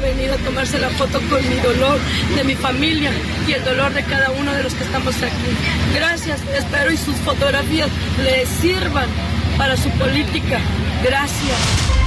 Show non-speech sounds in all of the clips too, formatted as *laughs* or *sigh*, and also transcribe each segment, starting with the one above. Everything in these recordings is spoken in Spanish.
Venido a tomarse la foto con mi dolor de mi familia y el dolor de cada uno de los que estamos aquí. Gracias, espero y sus fotografías le sirvan para su política. Gracias.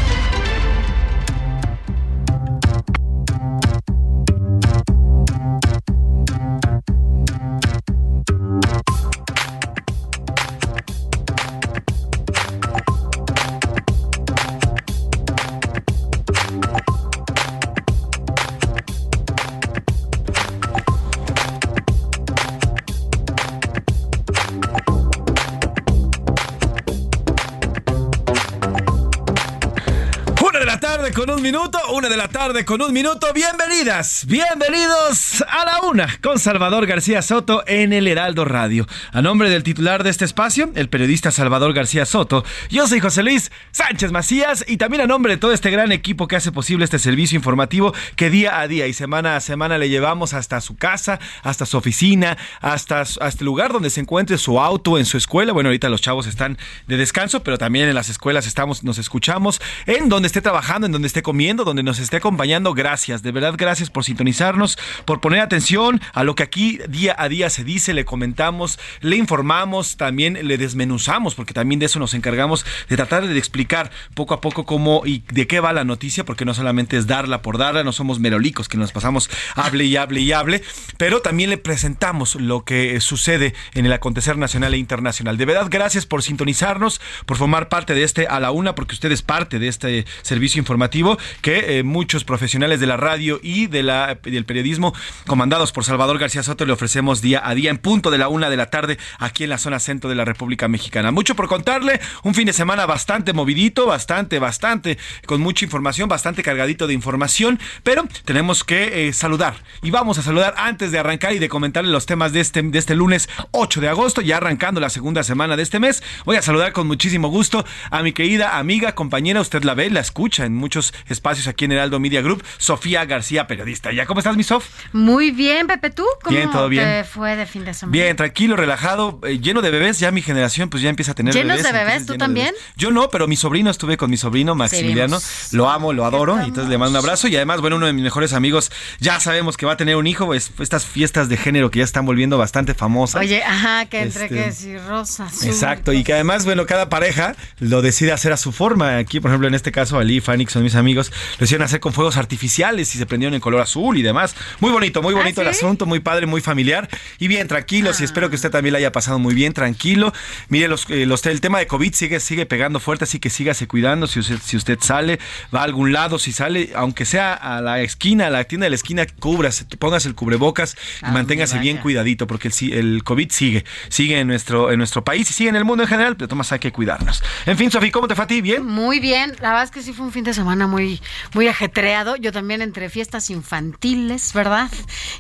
Con minuto, una de la tarde con un minuto. Bienvenidas, bienvenidos a la una con Salvador García Soto en el Heraldo Radio. A nombre del titular de este espacio, el periodista Salvador García Soto, yo soy José Luis Sánchez Macías y también a nombre de todo este gran equipo que hace posible este servicio informativo que día a día y semana a semana le llevamos hasta su casa, hasta su oficina, hasta, hasta el lugar donde se encuentre su auto, en su escuela. Bueno, ahorita los chavos están de descanso, pero también en las escuelas estamos, nos escuchamos, en donde esté trabajando, en donde esté donde nos esté acompañando. Gracias, de verdad, gracias por sintonizarnos, por poner atención a lo que aquí día a día se dice, le comentamos, le informamos, también le desmenuzamos, porque también de eso nos encargamos de tratar de explicar poco a poco cómo y de qué va la noticia, porque no solamente es darla por darla, no somos merolicos que nos pasamos hable y hable y hable, pero también le presentamos lo que sucede en el acontecer nacional e internacional. De verdad, gracias por sintonizarnos, por formar parte de este a la una, porque usted es parte de este servicio informativo que eh, muchos profesionales de la radio y de la, del periodismo, comandados por Salvador García Soto, le ofrecemos día a día en punto de la una de la tarde aquí en la zona centro de la República Mexicana. Mucho por contarle, un fin de semana bastante movidito, bastante, bastante, con mucha información, bastante cargadito de información, pero tenemos que eh, saludar y vamos a saludar antes de arrancar y de comentarle los temas de este, de este lunes 8 de agosto, ya arrancando la segunda semana de este mes. Voy a saludar con muchísimo gusto a mi querida amiga, compañera, usted la ve, la escucha en muchos espacios aquí en Heraldo Media Group, Sofía García, periodista. ¿Ya cómo estás, mi Sof? Muy bien, Pepe, ¿tú? ¿Cómo Bien, todo bien. te fue de fin de semana? Bien, tranquilo, relajado, eh, lleno de bebés. Ya mi generación, pues ya empieza a tener ¿Llenos bebés. de bebés? ¿Tú también? bebés. Yo no, pero mi sobrino, estuve con mi sobrino Maximiliano. Lo amo, lo adoro. Y entonces le mando un abrazo. Y además, bueno, uno de mis mejores amigos, ya sabemos que va a tener un hijo. Es, estas fiestas de género que ya están volviendo bastante famosas. Oye, ajá, que entre Este, que si rosa, azul, Exacto, y que además, bueno, cada pareja lo decide hacer a su forma. Aquí, por ejemplo, en este caso, Ali y Fanny, que son mis amigos, lo hicieron hacer con fuegos artificiales y se prendieron en color azul y demás. Muy bonito, muy ¿Ah, bonito el sí? asunto, muy padre, muy familiar. Y bien, tranquilos, y espero que usted también la haya pasado muy bien, tranquilo. Mire, los, eh, los- el tema de COVID sigue, sigue pegando fuerte, así que sígase cuidando. Si usted, si usted sale, va a algún lado, si sale, aunque sea a la esquina, a la tienda de la esquina, cúbrase, póngase el cubrebocas y Ah, manténgase bien cuidadito, porque el, el COVID sigue, sigue en nuestro, en nuestro país y sigue en el mundo en general, pero Tomás hay que cuidarnos. En fin, Sofía, ¿cómo te fue a ti? ¿Bien? Muy bien, la verdad es que sí fue un fin de semana muy, muy ajetreado. Yo también entre fiestas infantiles, ¿verdad?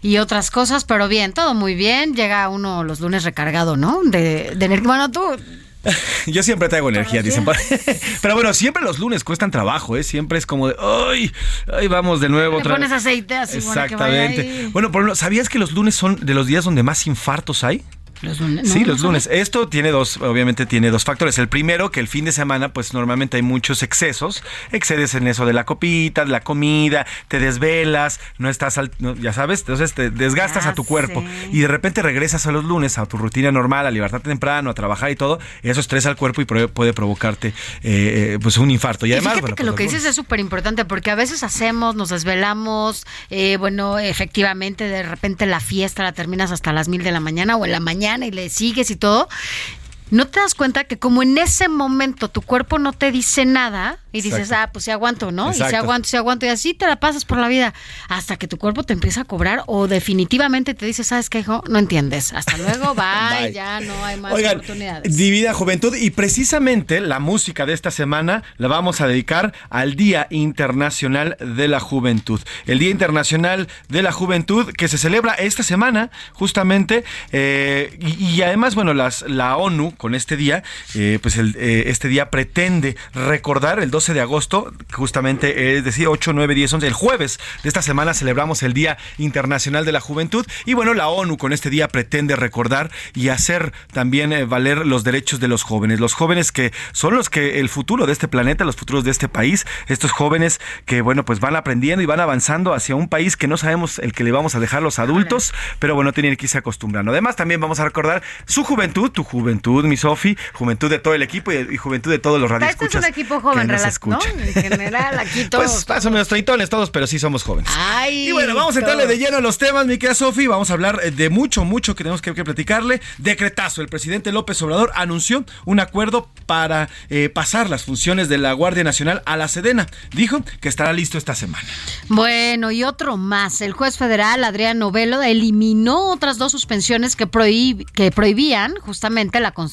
Y otras cosas, pero bien, todo muy bien. Llega uno los lunes recargado, ¿no? De, de energía. Bueno, tú, *laughs* Yo siempre traigo energía, dicen. *laughs* Pero bueno, siempre los lunes cuestan trabajo, ¿eh? Siempre es como de, ¡ay! ¡ay, vamos de nuevo! le otra pones vez". aceite así, bueno, que vaya Exactamente. ahí. Bueno, por ejemplo, ¿sabías que los lunes son de los días donde más infartos hay? Los lunes. Sí, no, los no lunes. Esto tiene dos, obviamente tiene dos factores. El primero, que el fin de semana, pues normalmente hay muchos excesos. Excedes en eso de la copita, de la comida, te desvelas, no estás, al- no, ya sabes, entonces te desgastas Ya a tu cuerpo. sé. Y de repente regresas a los lunes, a tu rutina normal, a levantarte temprano, a trabajar y todo. Y eso estresa al cuerpo y puede provocarte eh, eh, pues un infarto. Y Y además, fíjate bueno, que pues lo los que dices es súper importante porque a veces hacemos, nos desvelamos, eh, bueno, efectivamente de repente la fiesta la terminas hasta las mil de la mañana o en la mañana y le sigues y todo. No te das cuenta que como en ese momento tu cuerpo no te dice nada y dices, Exacto. ah, pues sí aguanto, ¿no? Y Exacto. si aguanto, si aguanto y así te la pasas por la vida hasta que tu cuerpo te empieza a cobrar o definitivamente te dice, ¿sabes qué, hijo? No entiendes. Hasta luego, *laughs* bye, Bye. ya no hay más Oigan, oportunidades. Divina Juventud y precisamente la música de esta semana la vamos a dedicar al Día Internacional de la Juventud. El Día Internacional de la Juventud que se celebra esta semana justamente eh, y, y además, bueno, las, la ONU con este día, eh, pues el, eh, este día pretende recordar el 12 de agosto, justamente, es decir, 8, 9, 10, 11, el jueves de esta semana celebramos el Día Internacional de la Juventud y bueno, la ONU con este día pretende recordar y hacer también eh, valer los derechos de los jóvenes, los jóvenes que son los que el futuro de este planeta, los futuros de este país, estos jóvenes que bueno, pues van aprendiendo y van avanzando hacia un país que no sabemos el que le vamos a dejar los adultos, pero bueno, tienen que irse acostumbrando. Además, también vamos a recordar su juventud, tu juventud, mi Sofi, juventud de todo el equipo y, y juventud de todos los Este radioescuchas. es un equipo joven, que nos ¿no? En general, aquí *laughs* todos. Pues más o menos treitones todos, pero sí somos jóvenes. Ay, y bueno, vamos a entrarle de lleno a los temas, mi querida Sofi. Vamos a hablar eh, de mucho, mucho que tenemos que, que platicarle. Decretazo. El presidente López Obrador anunció un acuerdo para eh, pasar las funciones de la Guardia Nacional a la Sedena. Dijo que estará listo esta semana. Bueno, y otro más. El juez federal Adrián Novelo eliminó otras dos suspensiones que, prohib- que prohibían justamente la construcción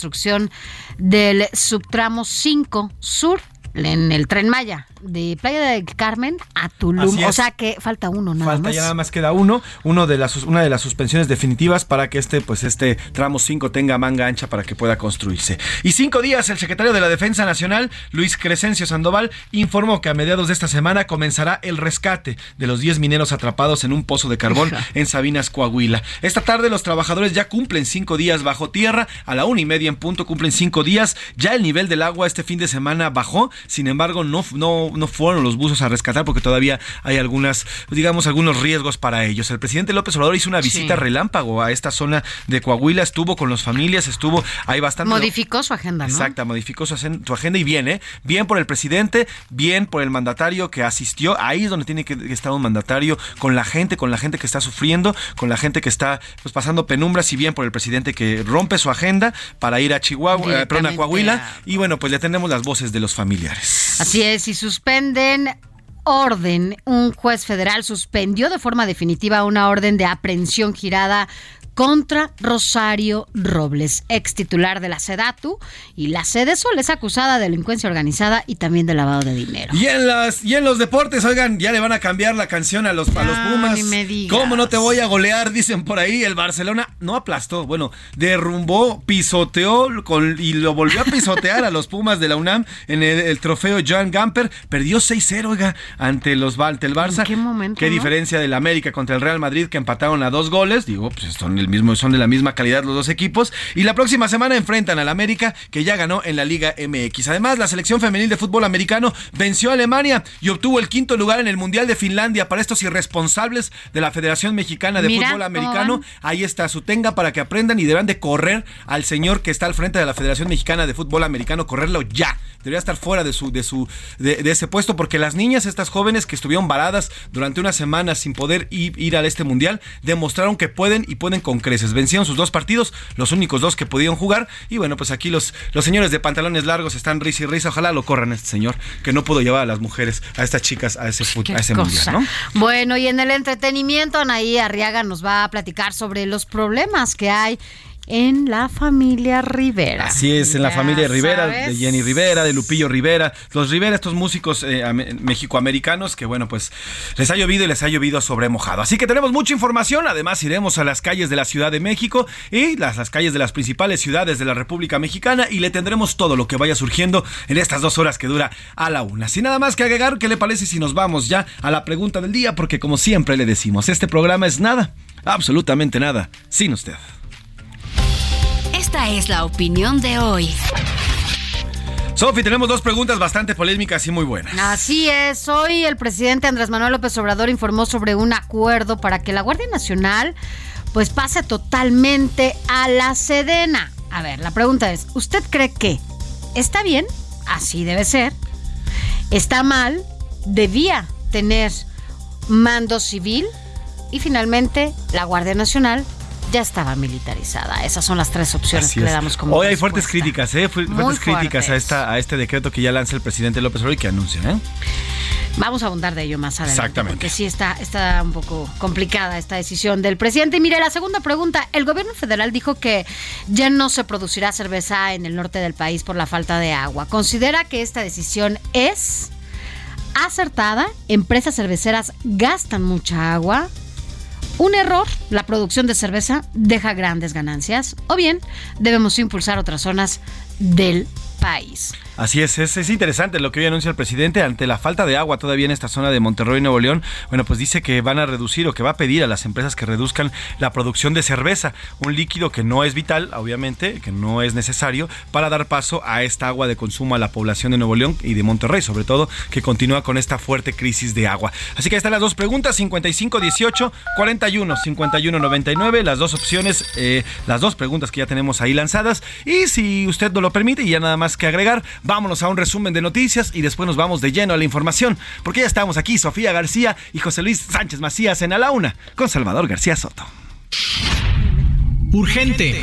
del subtramo 5 sur en el tren Maya, de Playa del Carmen a Tulum. O sea que falta uno nada Falta más. ya nada más queda uno, uno de las, una de las suspensiones definitivas para que este, pues este tramo 5 tenga manga ancha para que pueda construirse. Y cinco días, el secretario de la Defensa Nacional, Luis Crescencio Sandoval, informó que a mediados de esta semana comenzará el rescate de los 10 mineros atrapados en un pozo de carbón en Sabinas, Coahuila. Esta tarde los trabajadores ya cumplen cinco días bajo tierra, a la una y media en punto cumplen cinco días. Ya el nivel del agua este fin de semana bajó, sin embargo no, no, no fueron los buzos a rescatar porque todavía hay algunas, digamos, algunos riesgos para ellos. El presidente López Obrador hizo una visita Sí. relámpago a esta zona de Coahuila, estuvo con las familias, estuvo ahí bastante... Modificó su agenda, ¿no? Exacta, modificó su, agenda y bien, ¿eh? Bien por el presidente, bien por el mandatario que asistió. Ahí es donde tiene que estar un mandatario, con la gente, con la gente que está sufriendo, con la gente que está pues, pasando penumbras y bien por el presidente que rompe su agenda para ir a Chihuahua, eh, perdón, a Coahuila. Y bueno, pues ya tenemos las voces de los familiares. Así es, y suspenden orden. Un juez federal suspendió de forma definitiva una orden de aprehensión girada contra Rosario Robles, ex titular de la SEDATU, y la Sedesol es acusada de delincuencia organizada y también de lavado de dinero. Y en las y en los deportes, oigan, ya le van a cambiar la canción a los, a los Pumas. ni me digas. ¿Cómo no te voy a golear? Dicen por ahí. El Barcelona no aplastó, bueno, derrumbó, pisoteó con- y lo volvió a pisotear a los Pumas de la UNAM en el, el trofeo Joan Gamper. Perdió 6-0, oiga, ante los ante el Barça. ¿En qué momento, Qué no? diferencia del América contra el Real Madrid que empataron a dos goles. Digo, pues son el mismo, son de la misma calidad los dos equipos. Y la próxima semana enfrentan al América, que ya ganó en la Liga MX. Además, la selección femenil de fútbol americano venció a Alemania y obtuvo el quinto lugar en el Mundial de Finlandia para estos irresponsables de la Federación Mexicana de Mira, Fútbol ¿cómo Americano. Ahí está su tenga para que aprendan y deberán de correr al señor que está al frente de la Federación Mexicana de Fútbol Americano, correrlo ya. Debería estar fuera de su, de su, de, de ese puesto, porque las niñas, estas jóvenes que estuvieron varadas durante una semana sin poder ir, ir a este mundial, demostraron que pueden y pueden con creces. Vencieron sus dos partidos, los únicos dos que pudieron jugar. Y bueno, pues aquí los, los señores de pantalones largos están risa y risa. Ojalá lo corran a este señor, que no pudo llevar a las mujeres, a estas chicas, a ese, Qué a ese mundial, ¿no? Bueno, y en el entretenimiento, Anaí Arriaga nos va a platicar sobre los problemas que hay en la familia Rivera. Así es, en la Ya familia Rivera, sabes. de Jenny Rivera, de Lupillo Rivera, los Rivera, estos músicos eh, ame- mexicoamericanos que bueno, pues les ha llovido y les ha llovido sobre mojado. Así que tenemos mucha información, además iremos a las calles de la Ciudad de México y las, las calles de las principales ciudades de la República Mexicana y le tendremos todo lo que vaya surgiendo en estas dos horas que dura a la una. Sin nada más que agregar, ¿qué le parece si nos vamos ya a la pregunta del día? Porque como siempre le decimos, este programa es nada, absolutamente nada, sin usted. Esta es la opinión de hoy. Sofi, tenemos dos preguntas bastante polémicas y muy buenas. Así es, hoy el presidente Andrés Manuel López Obrador informó sobre un acuerdo para que la Guardia Nacional pues pase totalmente a la Sedena. A ver, la pregunta es, ¿usted cree que está bien? Así debe ser. ¿Está mal? ¿Debía tener mando civil? Y finalmente, la Guardia Nacional ya estaba militarizada. Esas son las tres opciones que le damos como Hoy hay fuertes críticas, ¿eh? Fuertes críticas a, esta, a este decreto que ya lanza el presidente López Obrador y que anuncia, ¿eh? Vamos a abundar de ello más adelante. Exactamente. Porque sí está, está un poco complicada esta decisión del presidente. Y mire, la segunda pregunta. El gobierno federal dijo que ya no se producirá cerveza en el norte del país por la falta de agua. ¿Considera que esta decisión es acertada? ¿Empresas cerveceras gastan mucha agua? Un error, la producción de cerveza deja grandes ganancias, o bien debemos impulsar otras zonas del país. Así es, es, interesante lo que hoy anuncia el presidente ante la falta de agua todavía en esta zona de Monterrey, Nuevo León. Bueno, pues dice que van a reducir o que va a pedir a las empresas que reduzcan la producción de cerveza, un líquido que no es vital, obviamente, que no es necesario para dar paso a esta agua de consumo a la población de Nuevo León y de Monterrey, sobre todo, que continúa con esta fuerte crisis de agua. Así que ahí están las dos preguntas, 55 18 41 51 99, las dos opciones, eh, las dos preguntas que ya tenemos ahí lanzadas. Y si usted no lo permite y ya nada más que agregar, vámonos a un resumen de noticias y después nos vamos de lleno a la información, porque ya estamos aquí, Sofía García y José Luis Sánchez Macías en A la Una, con Salvador García Soto. Urgente.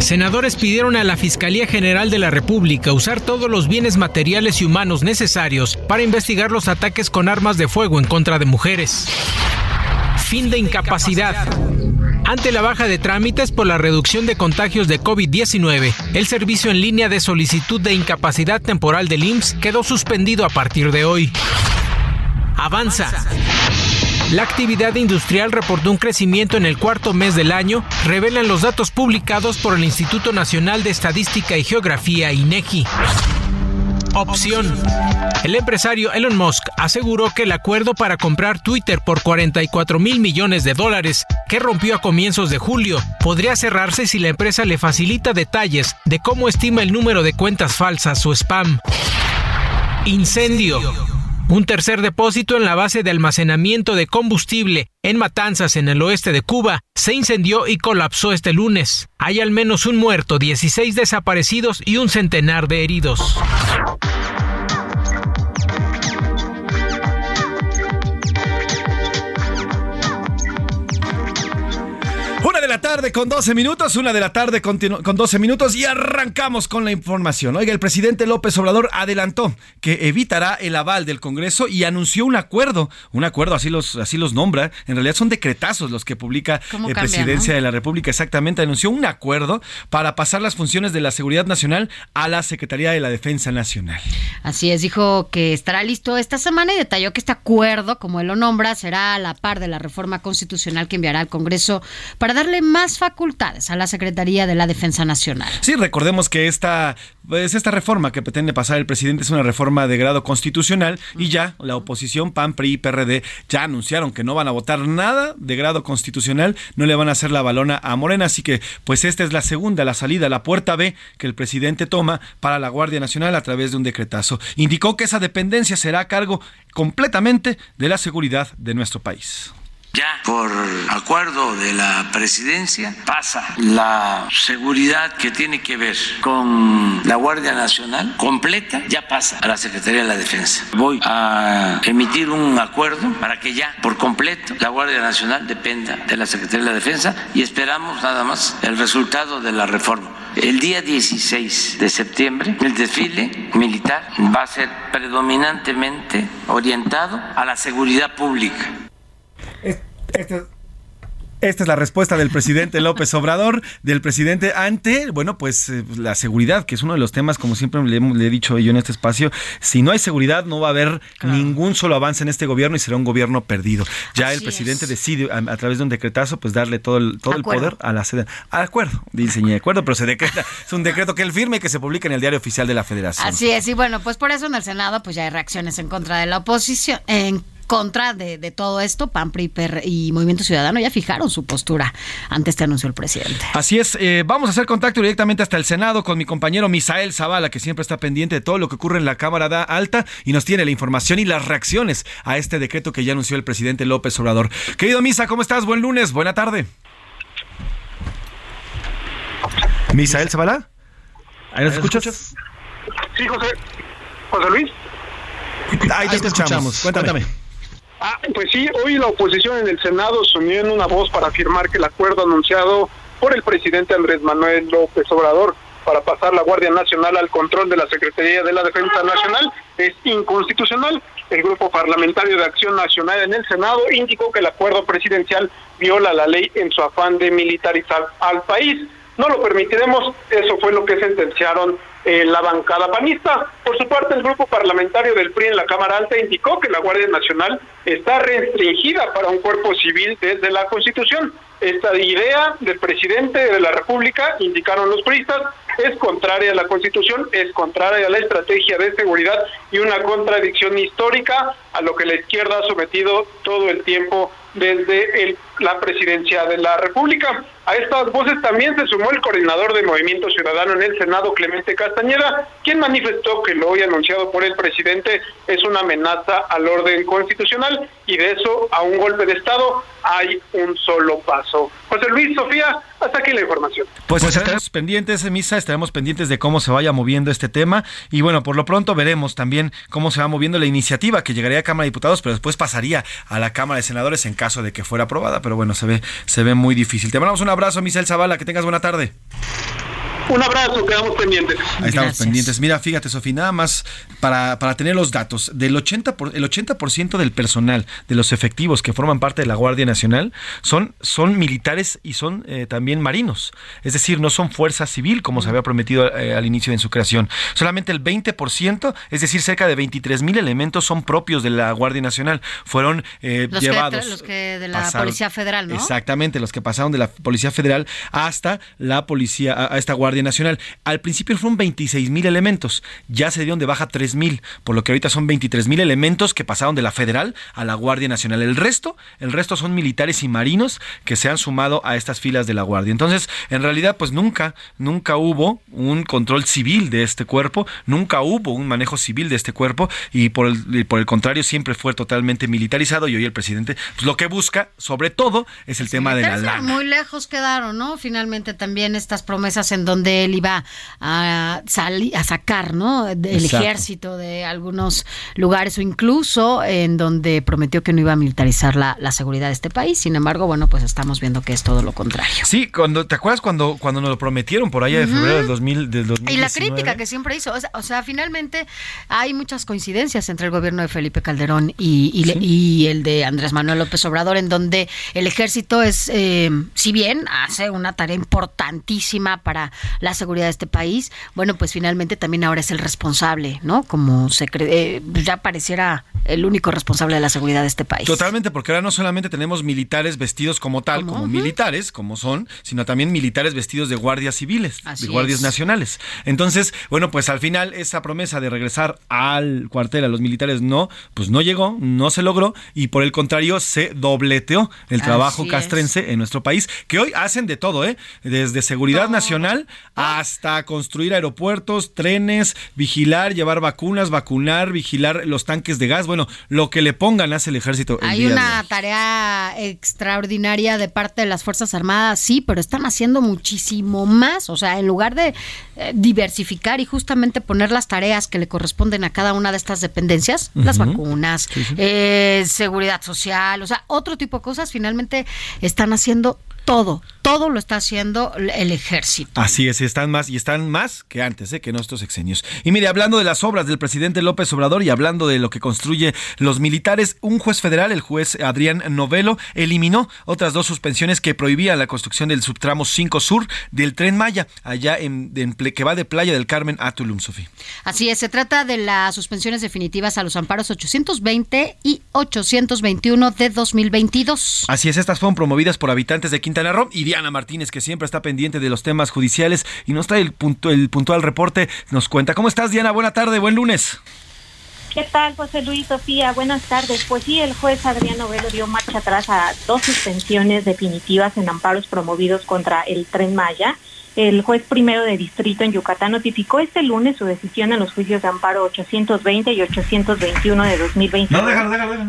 Senadores pidieron a la Fiscalía General de la República usar todos los bienes materiales y humanos necesarios para investigar los ataques con armas de fuego en contra de mujeres. Fin de incapacidad. Ante la baja de trámites por la reducción de contagios de COVID-19, el servicio en línea de solicitud de incapacidad temporal del IMSS quedó suspendido a partir de hoy. Avanza. La actividad industrial reportó un crecimiento en el cuarto mes del año, revelan los datos publicados por el Instituto Nacional de Estadística y Geografía, INEGI opción. El empresario Elon Musk aseguró que el acuerdo para comprar Twitter por 44 mil millones de dólares, que rompió a comienzos de julio, podría cerrarse si la empresa le facilita detalles de cómo estima el número de cuentas falsas o spam. Incendio. Un tercer depósito en la base de almacenamiento de combustible en Matanzas, en el oeste de Cuba, se incendió y colapsó este lunes. Hay al menos un muerto, 16 desaparecidos y un centenar de heridos. Tarde con 12 minutos, una de la tarde con, con 12 minutos y arrancamos con la información. Oiga, el presidente López Obrador adelantó que evitará el aval del Congreso y anunció un acuerdo, un acuerdo, así los, así los nombra, en realidad son decretazos los que publica la eh, Presidencia de la República, exactamente, anunció un acuerdo para pasar las funciones de la Seguridad Nacional a la Secretaría de la Defensa Nacional. Así es, dijo que estará listo esta semana y detalló que este acuerdo, como él lo nombra, será a la par de la reforma constitucional que enviará al Congreso para darle más facultades a la Secretaría de la Defensa Nacional. Sí, recordemos que esta, pues esta reforma que pretende pasar el presidente es una reforma de grado constitucional y ya la oposición PAN, PRI y PRD ya anunciaron que no van a votar nada de grado constitucional, no le van a hacer la balona a Morena, así que pues esta es la segunda, la salida, la puerta B que el presidente toma para la Guardia Nacional a través de un decretazo. Indicó que esa dependencia será a cargo completamente de la seguridad de nuestro país. Ya por acuerdo de la presidencia pasa la seguridad que tiene que ver con la Guardia Nacional completa, ya pasa a la Secretaría de la Defensa. Voy a emitir un acuerdo para que ya por completo la Guardia Nacional dependa de la Secretaría de la Defensa y esperamos nada más el resultado de la reforma. El día 16 de septiembre el desfile militar va a ser predominantemente orientado a la seguridad pública. Este, esta es la respuesta del presidente López Obrador, del presidente ante, bueno, pues eh, la seguridad, que es uno de los temas, como siempre le, he dicho yo en este espacio, si no hay seguridad no va a haber ningún solo avance en este gobierno y será un gobierno perdido. Ya el presidente decide a, través de un decretazo, pues darle todo el, todo el poder a la sede. De acuerdo, dice de acuerdo, pero se decreta, es un decreto que él firme y que se publica en el diario oficial de la federación. Así es, y bueno, pues por eso en el Senado pues ya hay reacciones en contra de la oposición, en contra de, todo esto, PAN, PRI y Movimiento Ciudadano ya fijaron su postura ante este anuncio del presidente. Así es, eh, vamos a hacer contacto directamente hasta el Senado con mi compañero Misael Zavala, que siempre está pendiente de todo lo que ocurre en la Cámara Alta y nos tiene la información y las reacciones a este decreto que ya anunció el presidente López Obrador. Querido Misa, ¿cómo estás? Buen lunes, buena tarde. Misael Zavala. ¿Ahí nos escuchas? Sí, José. José Luis. Ahí te, escuchamos. Cuéntame. Ah, pues sí, hoy la oposición en el Senado se unió en una voz para afirmar que el acuerdo anunciado por el presidente Andrés Manuel López Obrador para pasar la Guardia Nacional al control de la Secretaría de la Defensa Nacional es inconstitucional. El Grupo Parlamentario de Acción Nacional en el Senado indicó que el acuerdo presidencial viola la ley en su afán de militarizar al país. No lo permitiremos, eso fue lo que sentenciaron en la bancada panista. Por su parte, el grupo parlamentario del PRI en la Cámara Alta indicó que la Guardia Nacional está restringida para un cuerpo civil desde la Constitución. Esta idea del presidente de la República, indicaron los priistas, es contraria a la Constitución, es contraria a la estrategia de seguridad y una contradicción histórica a lo que la izquierda ha sometido todo el tiempo desde la presidencia de la República. A estas voces también se sumó el coordinador de Movimiento Ciudadano en el Senado, Clemente Castañeda, quien manifestó que lo hoy anunciado por el presidente es una amenaza al orden constitucional y de eso a un golpe de Estado hay un solo paso. José Luis, Sofía, hasta aquí la información. Pues, pues estaremos pendientes, Misa, estaremos pendientes de cómo se vaya moviendo este tema y bueno, por lo pronto veremos también cómo se va moviendo la iniciativa que llegaría a Cámara de Diputados, pero después pasaría a la Cámara de Senadores en caso de que fuera aprobada, pero bueno, se ve se ve muy difícil. Te mandamos un abrazo, Misael Zavala, que tengas buena tarde. Un abrazo, quedamos pendientes. Ahí estamos pendientes. Mira, fíjate, Sofía, nada más para, para tener los datos. Del 80 por, el 80% del personal, de los efectivos que forman parte de la Guardia Nacional, son, son militares y son eh, también marinos. Es decir, no son fuerza civil, como se había prometido eh, al inicio de su creación. Solamente el 20%, es decir, cerca de 23 mil elementos son propios de la Guardia Nacional. Fueron eh, llevados. los que de la Policía Federal, ¿no? Exactamente, los que pasaron de la Policía Federal hasta la Policía, a esta Guardia Nacional. Al principio fueron 26 mil elementos, ya se dieron de baja 3 mil, por lo que ahorita son 23 mil elementos que pasaron de la Federal a la Guardia Nacional. El resto, el resto son militares y marinos que se han sumado a estas filas de la Guardia. Entonces, en realidad, pues nunca, nunca hubo un control civil de este cuerpo, nunca hubo un manejo civil de este cuerpo y por el, por el contrario siempre fue totalmente militarizado y hoy el presidente pues, lo que busca, sobre todo, es el tema de la lana. Muy lejos quedaron, ¿no? Finalmente también estas promesas en donde donde él iba a, salir, a sacar ¿no? el ejército de algunos lugares o incluso en donde prometió que no iba a militarizar la, seguridad de este país. Sin embargo, bueno, pues estamos viendo que es todo lo contrario. Sí, cuando te acuerdas cuando, cuando nos lo prometieron por allá de febrero del, 2000, del Y la crítica que siempre hizo. O sea, finalmente hay muchas coincidencias entre el gobierno de Felipe Calderón y, y, el de Andrés Manuel López Obrador, en donde el ejército es, eh, si bien hace una tarea importantísima para la seguridad de este país, bueno, pues finalmente también ahora es el responsable, ¿no? Como se cree, eh, ya pareciera el único responsable de la seguridad de este país. Totalmente, porque ahora no solamente tenemos militares vestidos como tal, como militares, como son, sino también militares vestidos de guardias civiles, de guardias nacionales. Entonces, bueno, pues al final esa promesa de regresar al cuartel a los militares no, pues no llegó, no se logró y por el contrario se dobleteó el trabajo castrense en nuestro país, que hoy hacen de todo, ¿eh? Desde seguridad nacional hasta construir aeropuertos, trenes, vigilar, llevar vacunas, vacunar, vigilar los tanques de gas, bueno, lo que le pongan hace el ejército. Hay una tarea extraordinaria de parte de las Fuerzas Armadas, sí, pero están haciendo muchísimo más, o sea, en lugar de eh, diversificar y justamente poner las tareas que le corresponden a cada una de estas dependencias, las vacunas, eh, seguridad social, o sea, otro tipo de cosas, finalmente están haciendo todo, todo lo está haciendo el ejército. Así es, están más y están más que antes, ¿eh? que en estos exenios. Y mire, hablando de las obras del presidente López Obrador y hablando de lo que construye los militares, un juez federal, el juez Adrián Novelo, eliminó otras dos suspensiones que prohibían la construcción del subtramo 5 Sur del Tren Maya, allá en, que va de Playa del Carmen a Tulum, Sofía. Así es, se trata de las suspensiones definitivas a los amparos 820 y 821 de 2022. Así es, estas fueron promovidas por habitantes de Quintana y Diana Martínez, que siempre está pendiente de los temas judiciales y nos trae el, punto, el puntual reporte, nos cuenta. ¿Cómo estás, Diana? Buena tarde, buen lunes. ¿Qué tal, José Luis, Sofía? Buenas tardes. Pues sí, el juez Adrián Novelo dio marcha atrás a dos suspensiones definitivas en amparos promovidos contra el Tren Maya. El juez primero de distrito en Yucatán notificó este lunes su decisión en los juicios de amparo 820 y 821 de 2020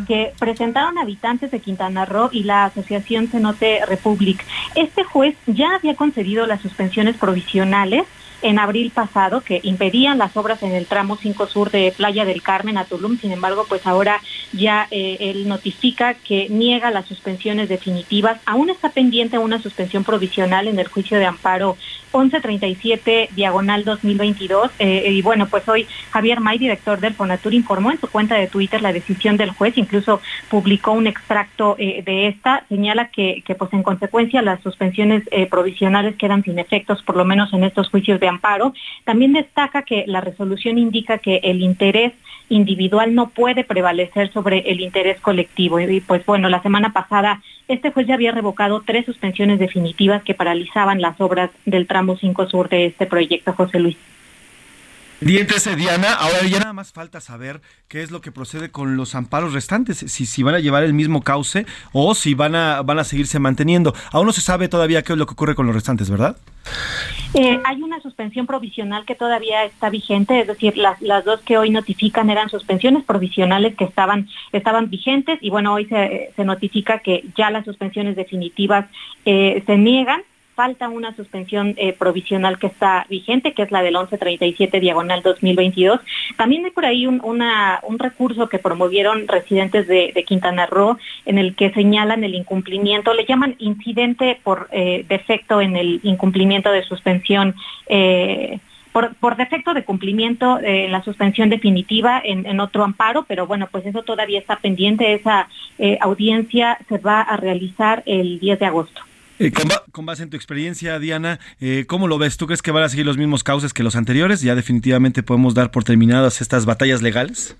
que presentaron habitantes de Quintana Roo y la Asociación Cenote Republic. Este juez ya había concedido las suspensiones provisionales en abril pasado que impedían las obras en el tramo 5 sur de Playa del Carmen a Tulum. Sin embargo, pues ahora ya eh, él notifica que niega las suspensiones definitivas. Aún está pendiente una suspensión provisional en el juicio de amparo 1137 diagonal 2022. Eh, y bueno, pues hoy Javier May, director del Fonatur, informó en su cuenta de Twitter la decisión del juez, incluso publicó un extracto eh, de esta, señala que, pues en consecuencia las suspensiones provisionales quedan sin efectos, por lo menos en estos juicios de amparo. También destaca que la resolución indica que el interés individual no puede prevalecer sobre el interés colectivo. Y pues bueno, la semana pasada este juez ya había revocado tres suspensiones definitivas que paralizaban las obras del tramo 5 sur de este proyecto, José Luis. Dientes, Diana, ahora ya nada más falta saber qué es lo que procede con los amparos restantes, si, si van a llevar el mismo cauce o si van a, van a seguirse manteniendo. Aún no se sabe todavía qué es lo que ocurre con los restantes, ¿verdad? Eh, hay una suspensión provisional que todavía está vigente, es decir, las, las dos que hoy notifican eran suspensiones provisionales que estaban, estaban vigentes y bueno, hoy se, se notifica que ya las suspensiones definitivas eh, se niegan falta una suspensión eh, provisional que está vigente, que es la del 1137 diagonal 2022. También hay por ahí un, recurso que promovieron residentes de, Quintana Roo en el que señalan el incumplimiento, le llaman incidente por eh, defecto en el incumplimiento de suspensión. Eh, por, defecto de cumplimiento en la suspensión definitiva en, en, otro amparo, pero bueno, pues eso todavía está pendiente. Esa audiencia se va a realizar el 10 de agosto. Eh, con, base en tu experiencia, Diana, eh, ¿cómo lo ves? ¿Tú crees que van a seguir los mismos cauces que los anteriores? ¿Ya definitivamente podemos dar por terminadas estas batallas legales?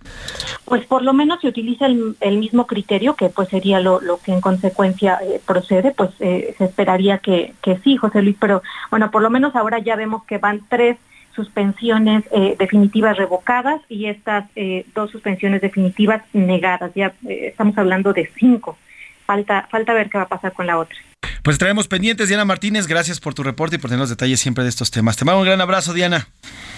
Pues por lo menos se utiliza el, mismo criterio, que pues sería lo, que en consecuencia eh, procede, pues se esperaría que, que sí, José Luis, pero bueno, por lo menos ahora ya vemos que van tres suspensiones definitivas revocadas y estas dos suspensiones definitivas negadas. Ya estamos hablando de cinco. Falta, falta ver qué va a pasar con la otra. Pues traemos pendientes, Diana Martínez. Gracias por tu reporte y por tener los detalles siempre de estos temas. Te mando un gran abrazo, Diana.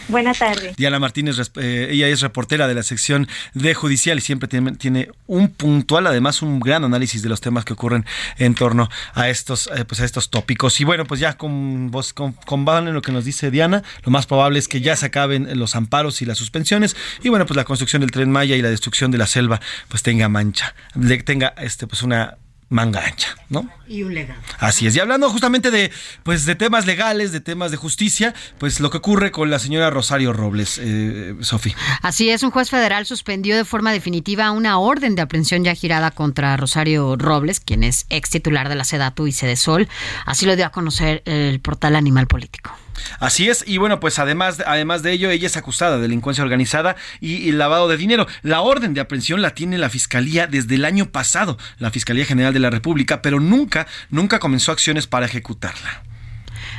Buenas tardes. Diana Martínez, eh, ella es reportera de la sección de judicial y siempre tiene, un puntual, además un gran análisis de los temas que ocurren en torno a estos, eh, pues a estos tópicos. Y bueno, pues ya con vos, con, con en lo que nos dice Diana, lo más probable es que ya se acaben los amparos y las suspensiones y bueno, pues la construcción del tren Maya y la destrucción de la selva, pues tenga mancha, tenga este, pues una manga ancha, ¿no? Y un legado. Así es. Y hablando justamente de, pues, de temas legales, de temas de justicia, pues lo que ocurre con la señora Rosario Robles, eh, Sofi. Así es, un juez federal suspendió de forma definitiva una orden de aprehensión ya girada contra Rosario Robles, quien es ex titular de la SEDATU y Sedesol. Así lo dio a conocer el portal Animal Político. Así es, y bueno, pues además, además de ello, ella es acusada de delincuencia organizada y, lavado de dinero. La orden de aprehensión la tiene la Fiscalía desde el año pasado, la Fiscalía General de la República, pero nunca, nunca comenzó acciones para ejecutarla.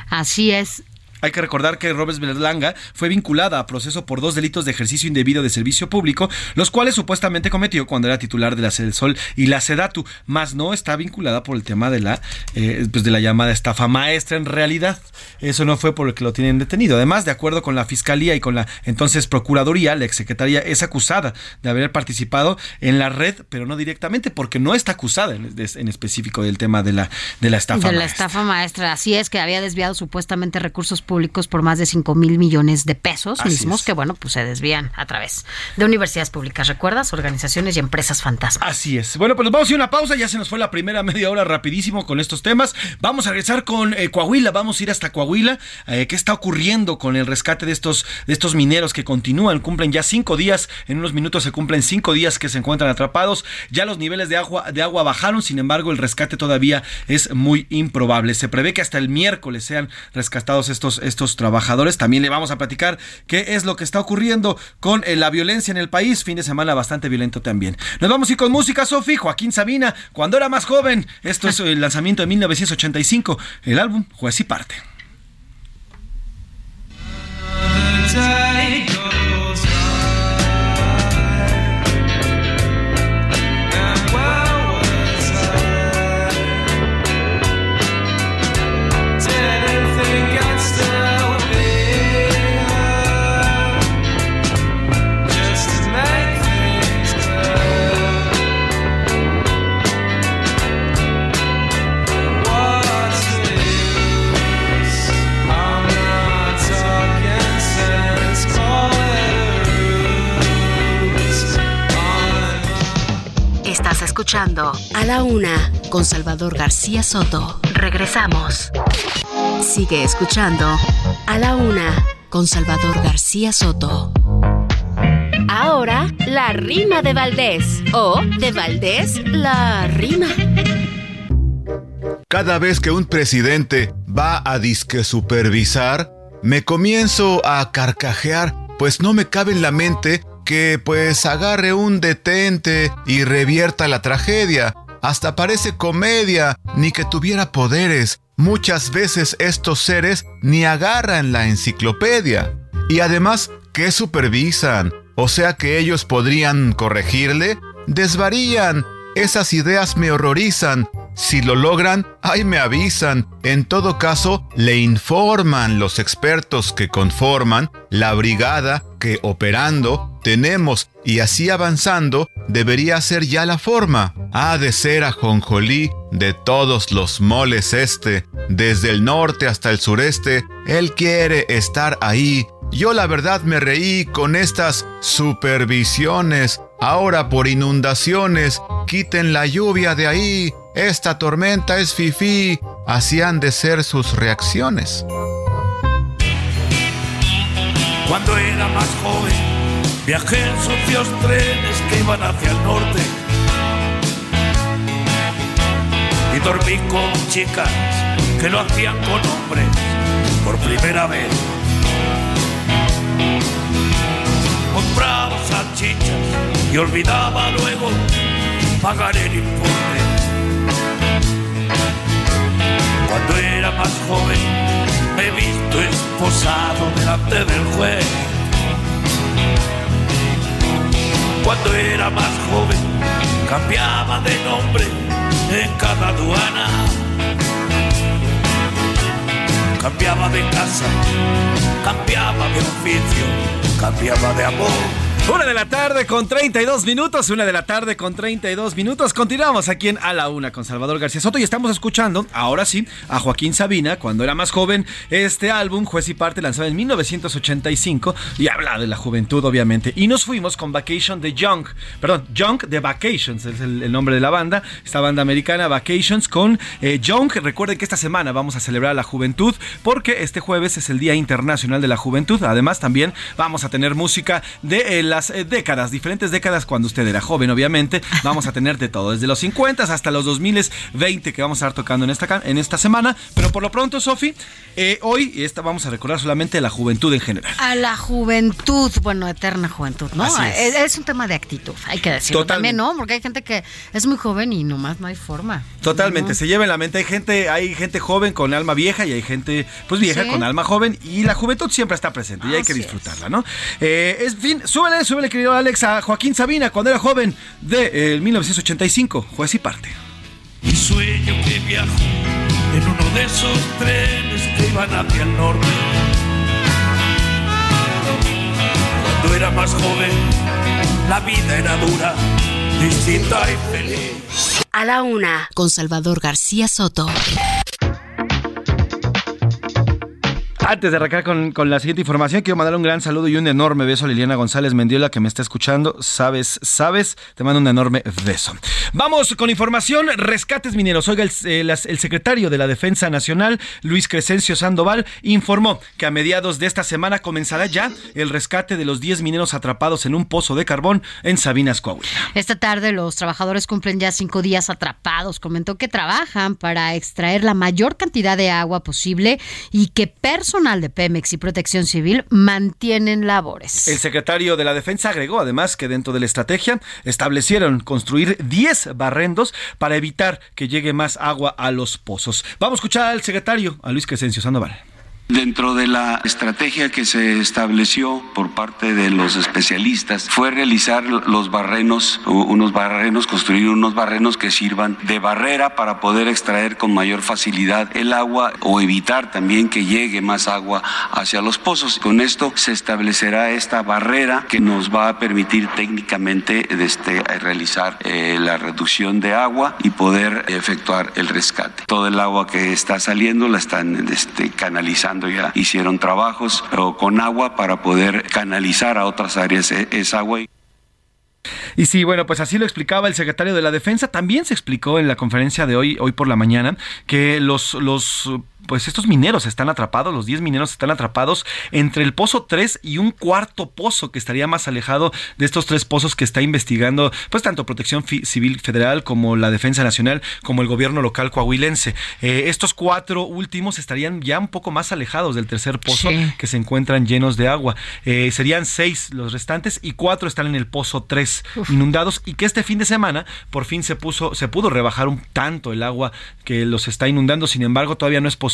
Así es. Hay que recordar que Robes Berlanga fue vinculada a proceso por dos delitos de ejercicio indebido de servicio público, los cuales supuestamente cometió cuando era titular de la Sol y la Sedatu, más no está vinculada por el tema de la, eh, pues de la llamada estafa maestra en realidad. Eso no fue por lo que lo tienen detenido. Además, de acuerdo con la Fiscalía y con la entonces Procuraduría, la exsecretaria es acusada de haber participado en la red, pero no directamente, porque no está acusada en, específico del tema de la, de la estafa de la estafa maestra. Así es que había desviado supuestamente recursos públicos por más de 5 mil millones de pesos mismos que, bueno, pues se desvían a través de universidades públicas, ¿recuerdas? Organizaciones y empresas fantasmas. Así es. Bueno, pues nos vamos a ir a una pausa, ya se nos fue la primera media hora rapidísimo con estos temas. Vamos a regresar con eh, Coahuila, vamos a ir hasta Coahuila. Eh, ¿Qué está ocurriendo con el rescate de estos, de estos mineros que continúan? Cumplen ya cinco días, en unos minutos se cumplen cinco días que se encuentran atrapados. Ya los niveles de agua, de agua bajaron, sin embargo, el rescate todavía es muy improbable. Se prevé que hasta el miércoles sean rescatados estos estos, trabajadores. También le vamos a platicar qué es lo que está ocurriendo con eh, la violencia en el país. Fin de semana bastante violento también. Nos vamos a ir con música, Sofi. Joaquín Sabina, cuando era más joven. Esto es el lanzamiento de 1985. El álbum Juez y Parte. Escuchando A la Una con Salvador García Soto. Regresamos. Sigue escuchando A la Una con Salvador García Soto. Ahora, la rima de Valdés. O de Valdés, la rima. Cada vez que un presidente va a disque supervisar, me comienzo a carcajear, pues no me cabe en la mente que pues agarre un detente y revierta la tragedia. Hasta parece comedia, ni que tuviera poderes. Muchas veces estos seres ni agarran la enciclopedia. Y además, ¿qué supervisan? O sea que ellos podrían corregirle. Desvarían. Esas ideas me horrorizan. Si lo logran, ahí me avisan. En todo caso, le informan los expertos que conforman la brigada que operando tenemos y así avanzando debería ser ya la forma. Ha de ser a Jonjolí de todos los moles este, desde el norte hasta el sureste. Él quiere estar ahí. Yo la verdad me reí con estas supervisiones. Ahora por inundaciones, quiten la lluvia de ahí. Esta tormenta es fifí. Así han de ser sus reacciones. Cuando era más joven, viajé en sucios trenes que iban hacia el norte. Y dormí con chicas que lo hacían con hombres por primera vez. Compraba salchichas y olvidaba luego pagar el importe. Cuando era más joven me he visto esposado delante del juez. Cuando era más joven cambiaba de nombre en cada aduana. Cambiaba de casa, cambiaba de oficio, cambiaba de amor una de la tarde con 32 minutos, una de la tarde con 32 minutos. Continuamos aquí en A la Una con Salvador García Soto y estamos escuchando, ahora sí, a Joaquín Sabina, cuando era más joven. Este álbum, Juez y Parte, lanzado en 1985 y habla de la juventud, obviamente. Y nos fuimos con Vacation de Young, perdón, Young de Vacations, es el, nombre de la banda, esta banda americana, Vacations, con eh, Young. Recuerden que esta semana vamos a celebrar la juventud porque este jueves es el Día Internacional de la Juventud. Además, también vamos a tener música de eh, la eh, décadas, diferentes décadas cuando usted era joven, obviamente. *laughs* Vamos a tener de todo, desde los 50 hasta los 2020 que vamos a estar tocando en esta, en esta semana. Pero por lo pronto, Sofi, eh, hoy esta vamos a recordar solamente la juventud en general. A la juventud, bueno, eterna juventud, ¿no? Es. un tema de actitud, hay que decirlo también, ¿no? Porque hay gente que es muy joven y nomás no hay forma. Totalmente, se lleva en la mente. Hay gente, hay gente joven con alma vieja y hay gente, pues vieja con alma joven. Y la juventud siempre está presente y hay que disfrutarla, ¿no? Eh, es fin, súbele, súbele, querido Alex, a Joaquín Sabina cuando era joven de 1985, eh, juez y parte. Y sueño que viajo en uno de esos trenes que iban hacia el norte. Cuando era más joven, la vida era dura, distinta y feliz. A la una, con Salvador García Soto. Antes de arrancar con, la siguiente información, quiero mandar un gran saludo y un enorme beso a Liliana González Mendiola que me está escuchando. Sabes, sabes, te mando un enorme beso. Vamos con información, rescates mineros. Oiga, el, secretario de la Defensa Nacional, Luis Crescencio Sandoval, informó que a mediados de esta semana comenzará ya el rescate de los 10 mineros atrapados en un pozo de carbón en Sabinas, Coahuila. Esta tarde los trabajadores cumplen ya cinco días atrapados. Comentó que trabajan para extraer la mayor cantidad de agua posible y que personalmente y Protección Civil mantienen labores. El secretario de la Defensa agregó además que dentro de la estrategia establecieron construir 10 barrendos para evitar que llegue más agua a los pozos. Vamos a escuchar al secretario, a Luis Crescencio Sandoval. Dentro de la estrategia que se estableció por parte de los especialistas fue realizar los barrenos, unos barrenos, construir unos barrenos que sirvan de barrera para poder extraer con mayor facilidad el agua o evitar también que llegue más agua hacia los pozos. Con esto se establecerá esta barrera que nos va a permitir técnicamente este, realizar eh, la reducción de agua y poder efectuar el rescate. Todo el agua que está saliendo la están este, canalizando ya hicieron trabajos con agua para poder canalizar a otras áreas e, esa agua. Y sí, bueno, pues así lo explicaba el secretario de la Defensa. También se explicó en la conferencia de hoy, hoy por la mañana, que los, los pues estos mineros están atrapados, los 10 mineros están atrapados entre el pozo 3 y un cuarto pozo que estaría más alejado de estos tres pozos que está investigando, pues tanto Protección Civil Federal como la Defensa Nacional, como el gobierno local coahuilense. Eh, estos cuatro últimos estarían ya un poco más alejados del tercer pozo que se encuentran llenos de agua. Eh, serían seis los restantes y cuatro están en el pozo 3 inundados y que este fin de semana por fin se puso, se pudo rebajar un tanto el agua que los está inundando. Sin embargo, todavía no es posible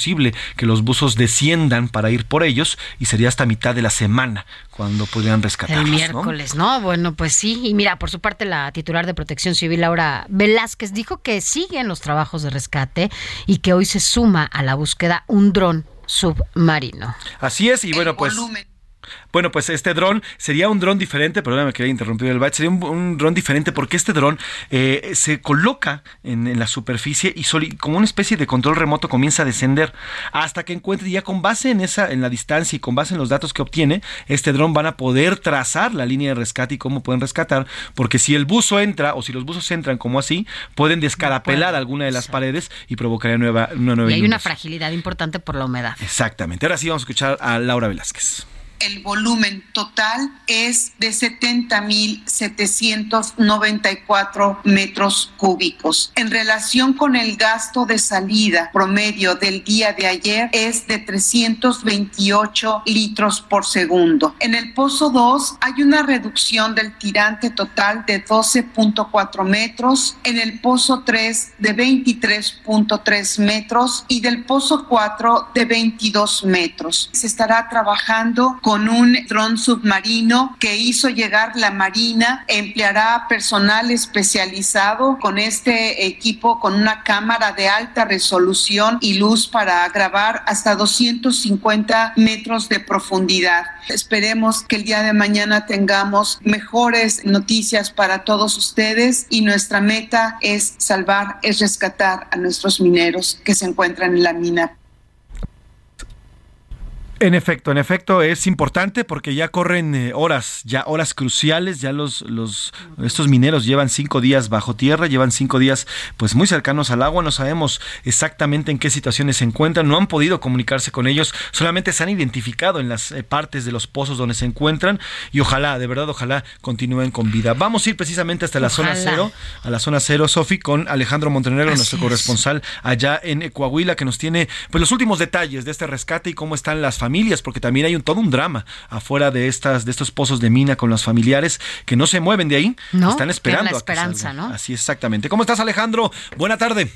que los buzos desciendan para ir por ellos y sería hasta mitad de la semana cuando pudieran rescatarlos. El miércoles, ¿no? Bueno, pues sí. Y mira, por su parte, la titular de Protección Civil, Laura Velázquez, dijo que siguen los trabajos de rescate y que hoy se suma a la búsqueda un dron submarino. Así es, y bueno, pues... Bueno, pues este dron sería un dron diferente, perdóname que haya interrumpido el byte, sería un, dron diferente porque este dron eh, se coloca en, la superficie y como una especie de control remoto comienza a descender. Hasta que encuentre ya con base en esa, en la distancia y con base en los datos que obtiene, este dron van a poder trazar la línea de rescate y cómo pueden rescatar, porque si el buzo entra o si los buzos entran como así, pueden descarapelar alguna de las paredes y provocaría nueva, una nueva Y hay una fragilidad importante por la humedad. Exactamente. Ahora sí vamos a escuchar a Laura Velázquez el volumen total es de 70.794 metros cúbicos. En relación con el gasto de salida promedio del día de ayer es de 328 litros por segundo. En el pozo 2 hay una reducción del tirante total de 12.4 metros, en el pozo 3 de 23.3 metros y del pozo 4 de 22 metros. Se estará trabajando con con un dron submarino que hizo llegar la Marina. Empleará personal especializado con este equipo con una cámara de alta resolución y luz para grabar hasta 250 metros de profundidad. Esperemos que el día de mañana tengamos mejores noticias para todos ustedes y nuestra meta es salvar, es rescatar a nuestros mineros que se encuentran en la mina. En efecto, en efecto es importante porque ya corren eh, horas, ya horas cruciales, ya los, los estos mineros llevan cinco días bajo tierra, llevan cinco días pues muy cercanos al agua, no sabemos exactamente en qué situaciones se encuentran, no han podido comunicarse con ellos, solamente se han identificado en las eh, partes de los pozos donde se encuentran y ojalá, de verdad, ojalá continúen con vida. Vamos a ir precisamente hasta la zona cero, a la zona cero, Sofi, con Alejandro Montenegro, nuestro corresponsal allá en Coahuila, que nos tiene pues los últimos detalles de este rescate y cómo están las familias, porque también hay un, todo un drama afuera de estas de estos pozos de mina con los familiares que no se mueven de ahí, están esperando. La esperanza, ¿no? Así exactamente. ¿Cómo estás, Alejandro? Buena tarde.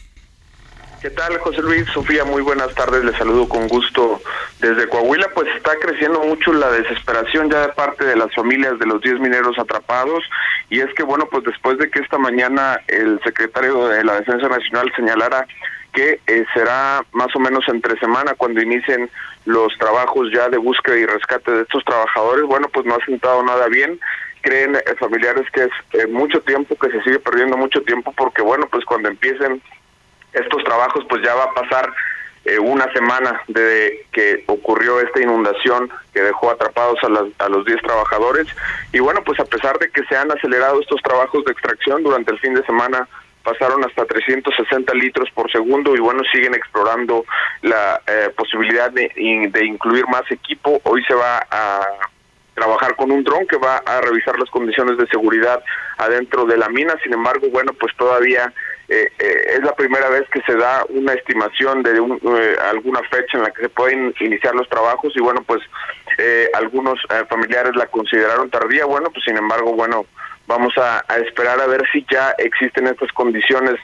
¿Qué tal, José Luis? Sofía, muy buenas tardes. Les saludo con gusto desde Coahuila. Pues está creciendo mucho la desesperación ya de parte de las familias de los 10 mineros atrapados. Y es que, bueno, pues después de que esta mañana el secretario de la Defensa Nacional señalara que eh, será más o menos entre semana cuando inicien los trabajos ya de búsqueda y rescate de estos trabajadores. Bueno, pues no ha sentado nada bien. Creen eh, familiares que es eh, mucho tiempo, que se sigue perdiendo mucho tiempo, porque bueno, pues cuando empiecen estos trabajos, pues ya va a pasar una semana de que ocurrió esta inundación que dejó atrapados a, a los 10 trabajadores. Y bueno, pues a pesar de que se han acelerado estos trabajos de extracción durante el fin de semana, pasaron hasta 360 litros por segundo y bueno, siguen explorando la eh, posibilidad de, de incluir más equipo. Hoy se va a trabajar con un dron que va a revisar las condiciones de seguridad adentro de la mina. Sin embargo, bueno, pues todavía eh, eh, es la primera vez que se da una estimación de alguna fecha en la que se pueden iniciar los trabajos y bueno, pues algunos familiares la consideraron tardía. Bueno, pues sin embargo, bueno, Vamos a, esperar a ver si ya existen estas condiciones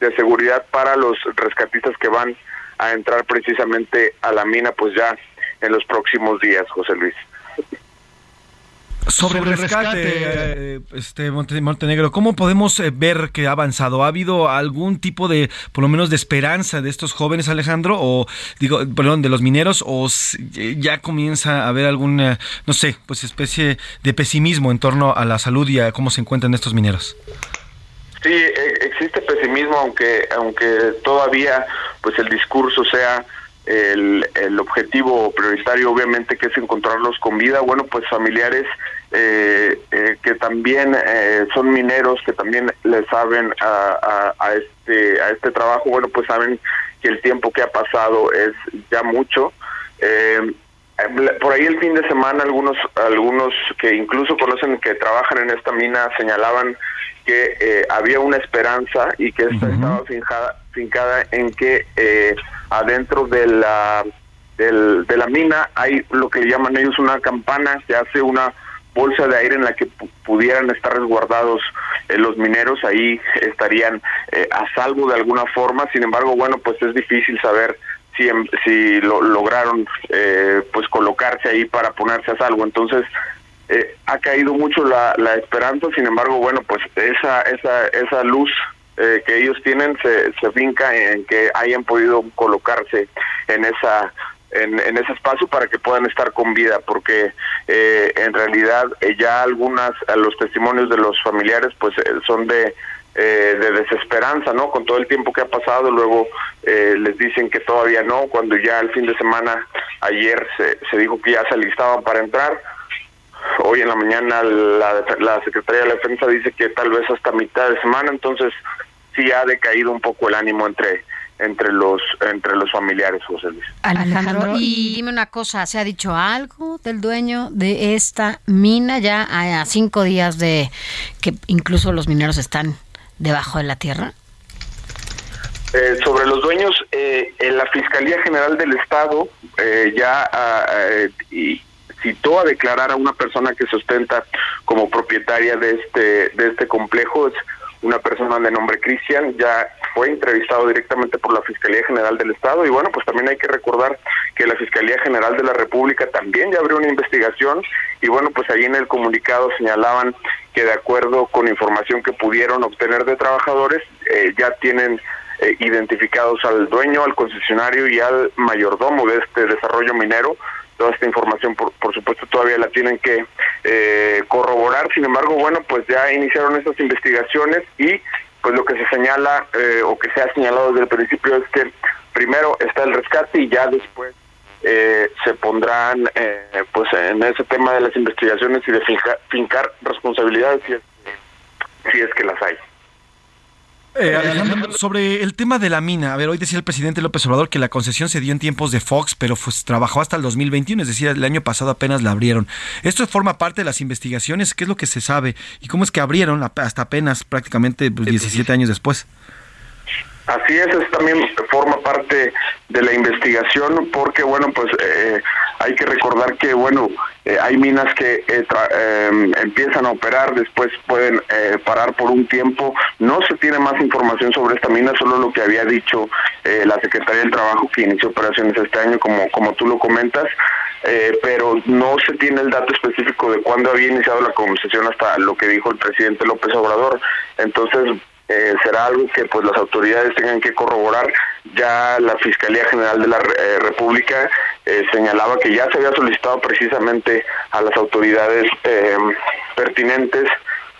de seguridad para los rescatistas que van a entrar precisamente a la mina, pues ya en los próximos días, José Luis. Sobre, el rescate, eh, este Montenegro, ¿cómo podemos eh, ver que ha avanzado? ¿Ha habido algún tipo de, por lo menos, de esperanza de estos jóvenes, Alejandro, o digo, perdón, de los mineros, o ya comienza a haber alguna, no sé, pues especie de pesimismo en torno a la salud y a cómo se encuentran estos mineros? Sí, e, existe pesimismo, aunque aunque todavía, pues el discurso sea el, el objetivo prioritario obviamente que es encontrarlos con vida, bueno, pues familiares eh, eh, que también eh, son mineros, que también le saben a, a, este a este trabajo, bueno, pues saben que el tiempo que ha pasado es ya mucho. por ahí el fin de semana algunos algunos que incluso conocen que trabajan en esta mina señalaban que había una esperanza y que esta estaba fincada, fincada en que adentro de la del, de la mina hay lo que llaman ellos una campana, se hace una bolsa de aire en la que pudieran estar resguardados eh, los mineros, ahí estarían eh, a salvo de alguna forma, sin embargo, bueno, pues es difícil saber si, si lo, lograron eh, pues colocarse ahí para ponerse a salvo, entonces ha caído mucho la, la esperanza, sin embargo, bueno, pues esa, esa, esa luz que ellos tienen se, se finca en que hayan podido colocarse en esa en, ese espacio para que puedan estar con vida, porque eh, en realidad eh, ya algunas, los testimonios de los familiares pues eh, son de, de desesperanza, ¿no? Con todo el tiempo que ha pasado, luego les dicen que todavía no, cuando ya el fin de semana, ayer se, se dijo que ya se alistaban para entrar, hoy en la mañana la, la Secretaría de la Defensa dice que tal vez hasta mitad de semana, entonces sí ha decaído un poco el ánimo entre entre los entre los familiares, José Luis. Alejandro, y dime una cosa, ¿se ha dicho algo del dueño de esta mina ya a cinco días de que incluso los mineros están debajo de la tierra? Eh, sobre los dueños, eh, en la Fiscalía General del Estado eh, ya ah, y citó a declarar a una persona que se ostenta como propietaria de este de este complejo. Es una persona de nombre Cristian, ya fue entrevistado directamente por la Fiscalía General del Estado. Y bueno, pues también hay que recordar que la Fiscalía General de la República también ya abrió una investigación. Y bueno, pues ahí en el comunicado señalaban que de acuerdo con información que pudieron obtener de trabajadores, eh, ya tienen eh, identificados al dueño, al concesionario y al mayordomo de este desarrollo minero toda esta información por, por supuesto todavía la tienen que eh, corroborar sin embargo bueno pues ya iniciaron estas investigaciones y pues lo que se señala eh, o que se ha señalado desde el principio es que primero está el rescate y ya después eh, se pondrán pues en ese tema de las investigaciones y de fincar responsabilidades si es, si es que las hay. Eh, Alejandro, sobre el tema de la mina, a ver, hoy decía el presidente López Obrador que la concesión se dio en tiempos de Fox, pero pues, trabajó hasta el 2021, es decir, el año pasado apenas la abrieron. ¿Esto forma parte de las investigaciones? ¿Qué es lo que se sabe? ¿Y cómo es que abrieron hasta apenas prácticamente 17 pues, años después? Así es, eso también forma parte de la investigación porque, bueno, pues eh, hay que recordar que, bueno, eh, hay minas que eh, em, empiezan a operar, después pueden parar por un tiempo. No se tiene más información sobre esta mina, solo lo que había dicho la Secretaría del Trabajo que inició operaciones este año, como, como tú lo comentas. pero no se tiene el dato específico de cuándo había iniciado la concesión hasta lo que dijo el presidente López Obrador. Entonces, eh, será algo que pues las autoridades tengan que corroborar. Ya la Fiscalía General de la eh, República eh, señalaba que ya se había solicitado precisamente a las autoridades pertinentes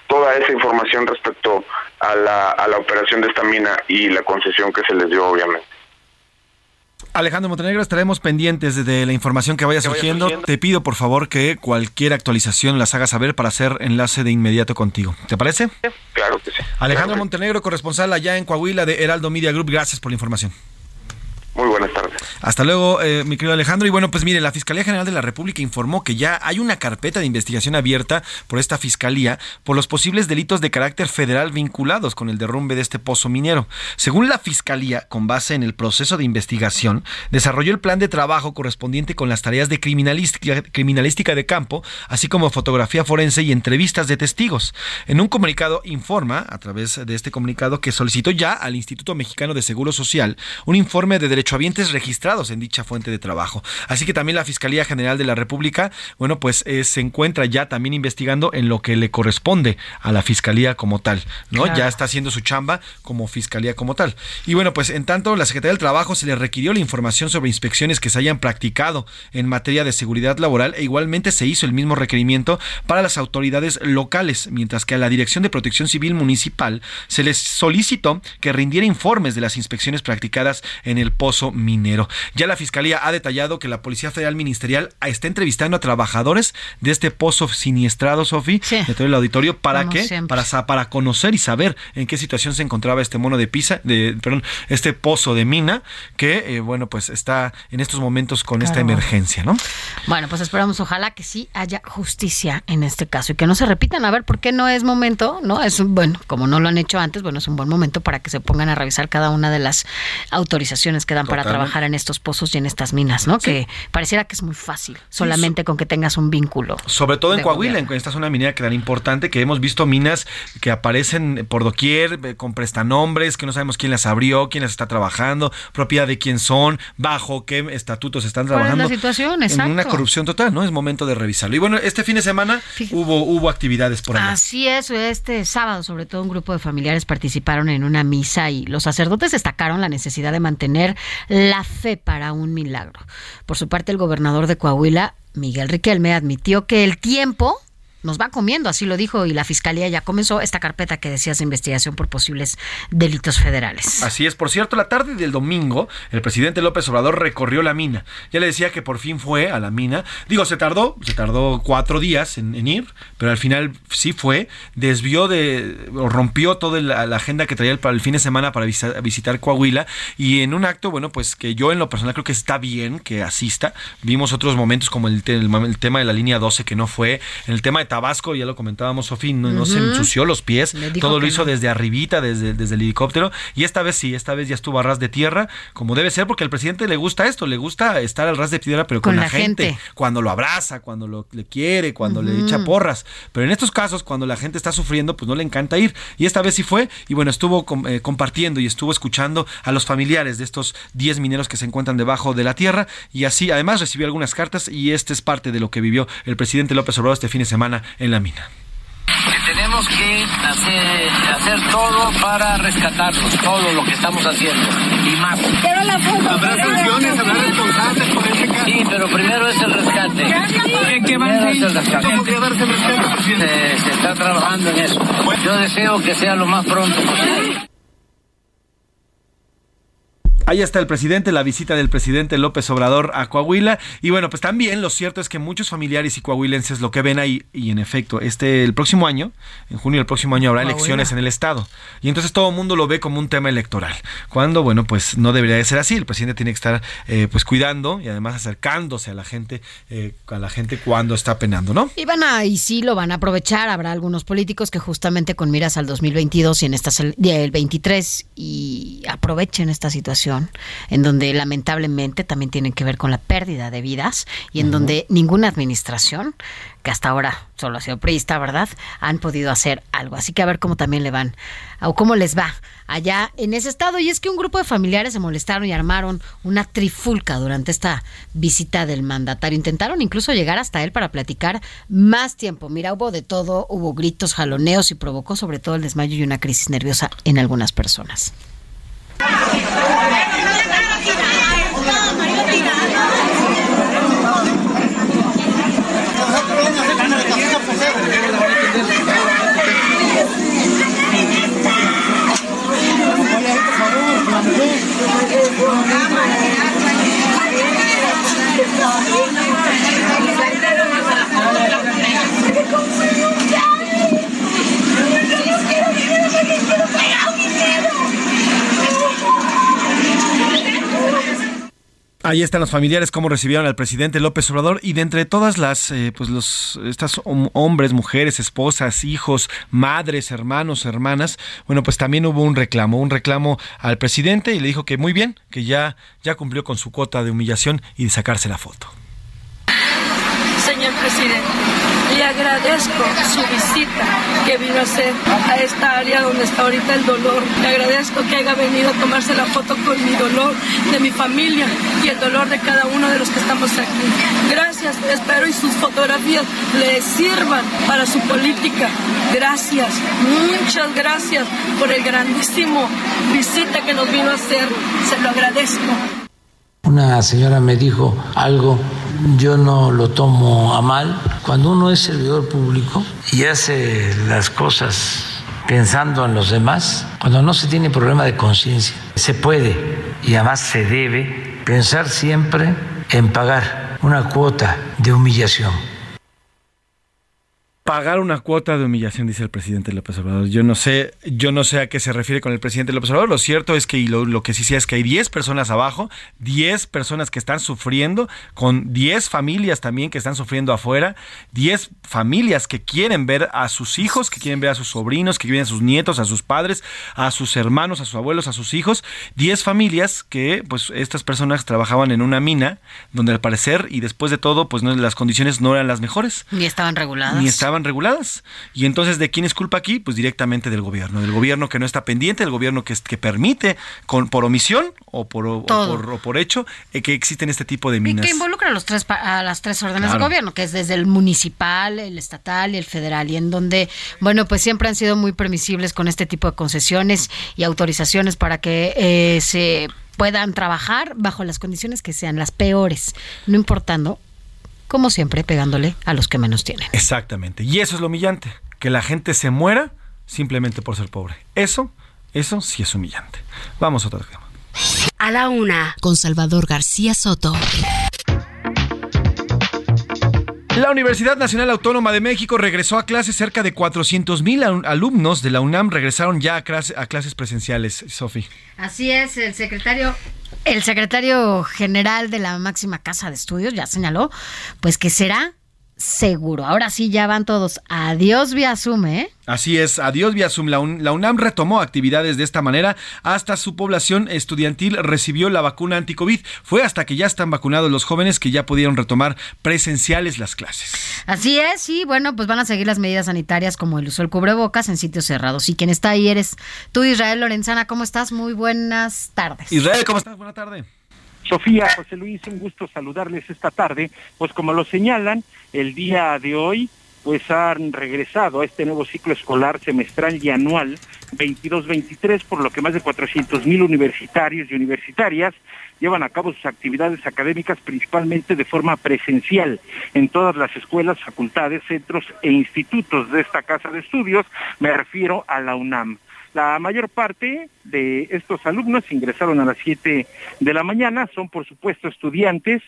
toda esa información respecto a la, a la operación de esta mina y la concesión que se les dio obviamente. Alejandro Montenegro, estaremos pendientes de la información que vaya, surgiendo. Te pido por favor que cualquier actualización las hagas saber para hacer enlace de inmediato contigo. ¿Te parece? Claro que sí. Alejandro Montenegro, corresponsal allá en Coahuila de Heraldo Media Group, gracias por la información. Muy buenas tardes. Hasta luego, eh, mi querido Alejandro. Y bueno, pues mire, la Fiscalía General de la República informó que ya hay una carpeta de investigación abierta por esta Fiscalía por los posibles delitos de carácter federal vinculados con el derrumbe de este pozo minero. Según la Fiscalía, con base en el proceso de investigación, desarrolló el plan de trabajo correspondiente con las tareas de criminalística, criminalística de campo, así como fotografía forense y entrevistas de testigos. En un comunicado informa, a través de este comunicado, que solicitó ya al Instituto Mexicano de Seguro Social un informe de derecho derechohabientes registrados en dicha fuente de trabajo. Así que también la Fiscalía General de la República, bueno, pues eh, se encuentra ya también investigando en lo que le corresponde a la Fiscalía como tal, ¿no? Ya está haciendo su chamba como Fiscalía como tal. Y bueno, pues en tanto, la Secretaría del Trabajo se le requirió la información sobre inspecciones que se hayan practicado en materia de seguridad laboral e igualmente se hizo el mismo requerimiento para las autoridades locales, mientras que a la Dirección de Protección Civil Municipal se les solicitó que rindiera informes de las inspecciones practicadas en el post pozo minero. Ya la Fiscalía ha detallado que la Policía Federal Ministerial está entrevistando a trabajadores de este pozo siniestrado, Sofi, de todo el auditorio, ¿para qué? Para, para conocer y saber en qué situación se encontraba este mono de pisa, de, perdón, este pozo de mina, que, eh, bueno, pues está en estos momentos con esta emergencia, ¿no? Bueno, pues esperamos, ojalá que sí haya justicia en este caso y que no se repitan. A ver, ¿por qué no es momento? ¿No? Es un, bueno, como no lo han hecho antes, bueno, es un buen momento para que se pongan a revisar cada una de las autorizaciones que dan para trabajar en estos pozos y en estas minas, ¿no? Que pareciera que es muy fácil, solamente con que tengas un vínculo. Sobre todo en Coahuila, en esta zona minera que tan importante, que hemos visto minas que aparecen por doquier, eh, con prestanombres, que no sabemos quién las abrió, quién las está trabajando, propiedad de quién son, bajo qué estatutos están trabajando. Es la situación? En una corrupción total, ¿no? Es momento de revisarlo. Y bueno, este fin de semana hubo, hubo actividades por allá. Así es, este sábado sobre todo un grupo de familiares participaron en una misa y los sacerdotes destacaron la necesidad de mantener la fe para un milagro. Por su parte, el gobernador de Coahuila, Miguel Riquelme, admitió que el tiempo nos va comiendo, así lo dijo, y la fiscalía ya comenzó esta carpeta que decías de investigación por posibles delitos federales. Así es, por cierto, la tarde del domingo, el presidente López Obrador recorrió la mina. Ya le decía que por fin fue a la mina. Digo, se tardó, se tardó cuatro días en, ir, pero al final sí fue. Desvió de, o rompió toda la, agenda que traía para el fin de semana para visitar, Coahuila. Y en un acto, bueno, pues que yo en lo personal creo que está bien que asista. Vimos otros momentos como el, el tema de la línea 12 que no fue, el tema de Tabasco, ya lo comentábamos, Sofía, no, se ensució los pies, todo lo hizo desde arribita, desde, desde el helicóptero, y esta vez sí, esta vez ya estuvo a ras de tierra, como debe ser, porque al presidente le gusta esto, le gusta estar al ras de tierra, pero con, la, gente, cuando lo abraza, cuando lo le quiere, cuando le echa porras, pero en estos casos, cuando la gente está sufriendo, pues no le encanta ir, y esta vez sí fue, y bueno, estuvo eh, compartiendo y estuvo escuchando a los familiares de estos 10 mineros que se encuentran debajo de la tierra, y así además recibió algunas cartas, y este es parte de lo que vivió el presidente López Obrador este fin de semana en la mina. Tenemos que hacer, hacer todo para rescatarlos, todo lo que estamos haciendo y más. ¿Habrá sanciones, habrá responsables por este caso? Sí, pero primero es el rescate. ¿Qué, va a ser el rescate? ¿Cómo darse el rescate, Se, se está trabajando en eso. Yo deseo que sea lo más pronto posible. Ahí está el presidente, la visita del presidente López Obrador a Coahuila. Y bueno, pues también lo cierto es que muchos familiares y coahuilenses lo que ven ahí, y en efecto, este el próximo año, en junio del próximo año, habrá elecciones en el Estado. Y entonces todo el mundo lo ve como un tema electoral. Cuando, bueno, pues no debería de ser así. El presidente tiene que estar eh, pues cuidando y además acercándose a la gente, eh, a la gente cuando está penando, ¿no? Y van a, y sí lo van a aprovechar. Habrá algunos políticos que justamente con miras al 2022 y en esta el 23 y aprovechen esta situación en donde lamentablemente también tienen que ver con la pérdida de vidas y en donde ninguna administración, que hasta ahora solo ha sido priista, ¿verdad?, han podido hacer algo. Así que a ver cómo también le van, o cómo les va allá en ese estado. Y es que un grupo de familiares se molestaron y armaron una trifulca durante esta visita del mandatario. Intentaron incluso llegar hasta él para platicar más tiempo. Mira, hubo de todo, hubo gritos, jaloneos y provocó sobre todo el desmayo y una crisis nerviosa en algunas personas. Ah, Ahí están los familiares, cómo recibieron al presidente López Obrador y de entre todas las, eh, pues los, estas hombres, mujeres, esposas, hijos, madres, hermanos, hermanas, bueno, pues también hubo un reclamo, un reclamo al presidente y le dijo que muy bien, que ya, ya cumplió con su cuota de humillación y de sacarse la foto. Señor presidente, agradezco su visita que vino a hacer a esta área donde está ahorita el dolor. Le agradezco que haya venido a tomarse la foto con mi dolor de mi familia y el dolor de cada uno de los que estamos aquí. Gracias, espero y sus fotografías le sirvan para su política. Gracias, muchas gracias por el grandísimo visita que nos vino a hacer. Se lo agradezco. Una señora me dijo algo, yo no lo tomo a mal. Cuando uno es servidor público y hace las cosas pensando en los demás, cuando no se tiene problema de conciencia, se puede y además se debe pensar siempre en pagar una cuota de humillación pagar una cuota de humillación, dice el presidente López Obrador. Yo no sé, yo no sé a qué se refiere con el presidente López Obrador. Lo cierto es que y lo, que sí sé es que hay 10 personas abajo, 10 personas que están sufriendo, con 10 familias también que están sufriendo afuera, 10 familias que quieren ver a sus hijos, que quieren ver a sus sobrinos, que quieren a sus nietos, a sus padres, a sus hermanos, a sus abuelos, a sus hijos. 10 familias que, pues, estas personas trabajaban en una mina donde al parecer y después de todo, pues no, las condiciones no eran las mejores. Ni estaban reguladas. Ni estaban reguladas. Y entonces, ¿de quién es culpa aquí? Pues directamente del gobierno. Del gobierno que no está pendiente, del gobierno que, que permite, con, por omisión o por, por, por, hecho, eh, que existen este tipo de minas. Y que involucra a, los tres, a las tres órdenes de gobierno, que es desde el municipal, el estatal y el federal. Y en donde, bueno, pues siempre han sido muy permisibles con este tipo de concesiones y autorizaciones para que eh, se puedan trabajar bajo las condiciones que sean las peores, no importando como siempre, pegándole a los que menos tienen. Exactamente. Y eso es lo humillante, que la gente se muera simplemente por ser pobre. Eso, eso sí es humillante. Vamos a otro tema. A la una, con Salvador García Soto. La Universidad Nacional Autónoma de México regresó a clases. Cerca de 400 mil alumnos de la UNAM regresaron ya a, clases presenciales, Sofi. Así es, el secretario el secretario general de la máxima casa de estudios ya señaló, pues que será seguro. Ahora sí ya van todos. Adiós vía Zoom, ¿eh? Así es, adiós vía Zoom. La, UNAM retomó actividades de esta manera hasta su población estudiantil recibió la vacuna anti-COVID. Fue hasta que ya están vacunados los jóvenes que ya pudieron retomar presenciales las clases. Así es, y bueno, pues van a seguir las medidas sanitarias como el uso del cubrebocas en sitios cerrados. Y quien está ahí eres tú, Israel Lorenzana. ¿Cómo estás? Muy buenas tardes. Israel, ¿cómo estás? Buena tarde. Sofía, José Luis, un gusto saludarles esta tarde. Pues como lo señalan, el día de hoy pues han regresado a este nuevo ciclo escolar semestral y anual 22-23, por lo que más de 400 mil universitarios y universitarias llevan a cabo sus actividades académicas principalmente de forma presencial en todas las escuelas, facultades, centros e institutos de esta casa de estudios, me refiero a la UNAM. La mayor parte de estos alumnos ingresaron a las 7 de la mañana, son por supuesto estudiantes,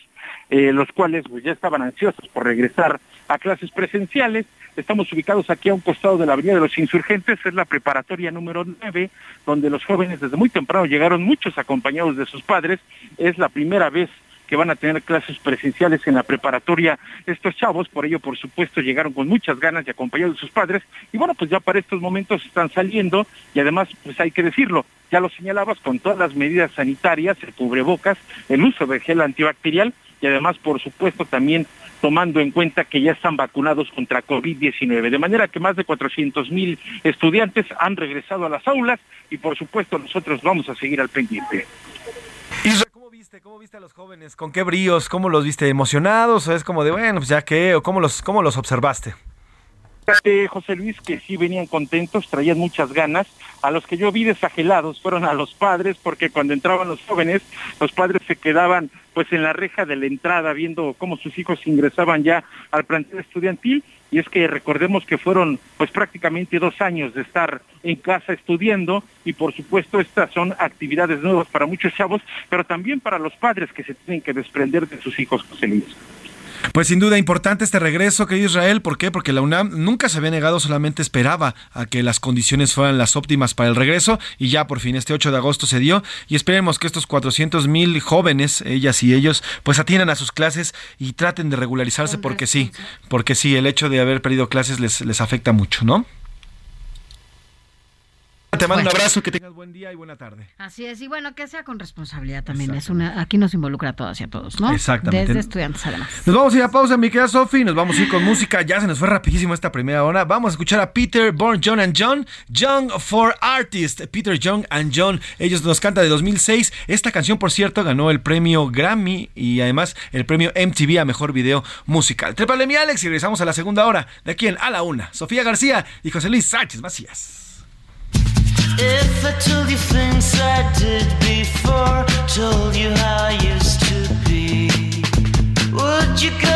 eh, los cuales pues, ya estaban ansiosos por regresar a clases presenciales. Estamos ubicados aquí a un costado de la Avenida de los Insurgentes, es la preparatoria número 9, donde los jóvenes desde muy temprano llegaron muchos acompañados de sus padres. Es la primera vez que van a tener clases presenciales en la preparatoria estos chavos, por ello por supuesto llegaron con muchas ganas de acompañar a sus padres y bueno pues ya para estos momentos están saliendo y además pues hay que decirlo, ya lo señalabas con todas las medidas sanitarias, el cubrebocas, el uso de gel antibacterial y además por supuesto también tomando en cuenta que ya están vacunados contra COVID-19. De manera que más de 400 mil estudiantes han regresado a las aulas y por supuesto nosotros vamos a seguir al pendiente. ¿Cómo viste a los jóvenes? ¿Con qué bríos? ¿Cómo los viste? ¿Emocionados? ¿O es como de, bueno, pues ya qué? ¿O cómo los, cómo los observaste? José Luis, que sí venían contentos, traían muchas ganas. A los que yo vi desagelados fueron a los padres, porque cuando entraban los jóvenes, los padres se quedaban pues en la reja de la entrada viendo cómo sus hijos ingresaban ya al plantel estudiantil y es que recordemos que fueron pues prácticamente dos años de estar en casa estudiando y por supuesto estas son actividades nuevas para muchos chavos, pero también para los padres que se tienen que desprender de sus hijos, José Luis. Pues sin duda importante este regreso, querido Israel. ¿Por qué? Porque la UNAM nunca se había negado, solamente esperaba a que las condiciones fueran las óptimas para el regreso y ya por fin este 8 de agosto se dio y esperemos que estos 400 mil jóvenes, ellas y ellos, pues atiendan a sus clases y traten de regularizarse porque sí, porque sí, el hecho de haber perdido clases les, les afecta mucho, ¿no? Te mando un abrazo, que tengas buen día y buena tarde. Así es, y bueno, que sea con responsabilidad también. Es una, aquí nos involucra a todas y a todos, ¿no? Exactamente. Desde estudiantes además. Nos vamos a ir a pausa, mi querida Sofi, nos vamos a ir con música. Ya se nos fue rapidísimo esta primera hora. Vamos a escuchar a Peter, Born, John and John, Young for Artist. Peter, Young and John. Ellos nos cantan de 2006. Esta canción, por cierto, ganó el premio Grammy y además el premio MTV a Mejor Video Musical. Trépale mi Alex y regresamos a la segunda hora. De aquí en A la Una. Sofía García y José Luis Sánchez Macías. If I told you things I did before, told you how I used to be, would you go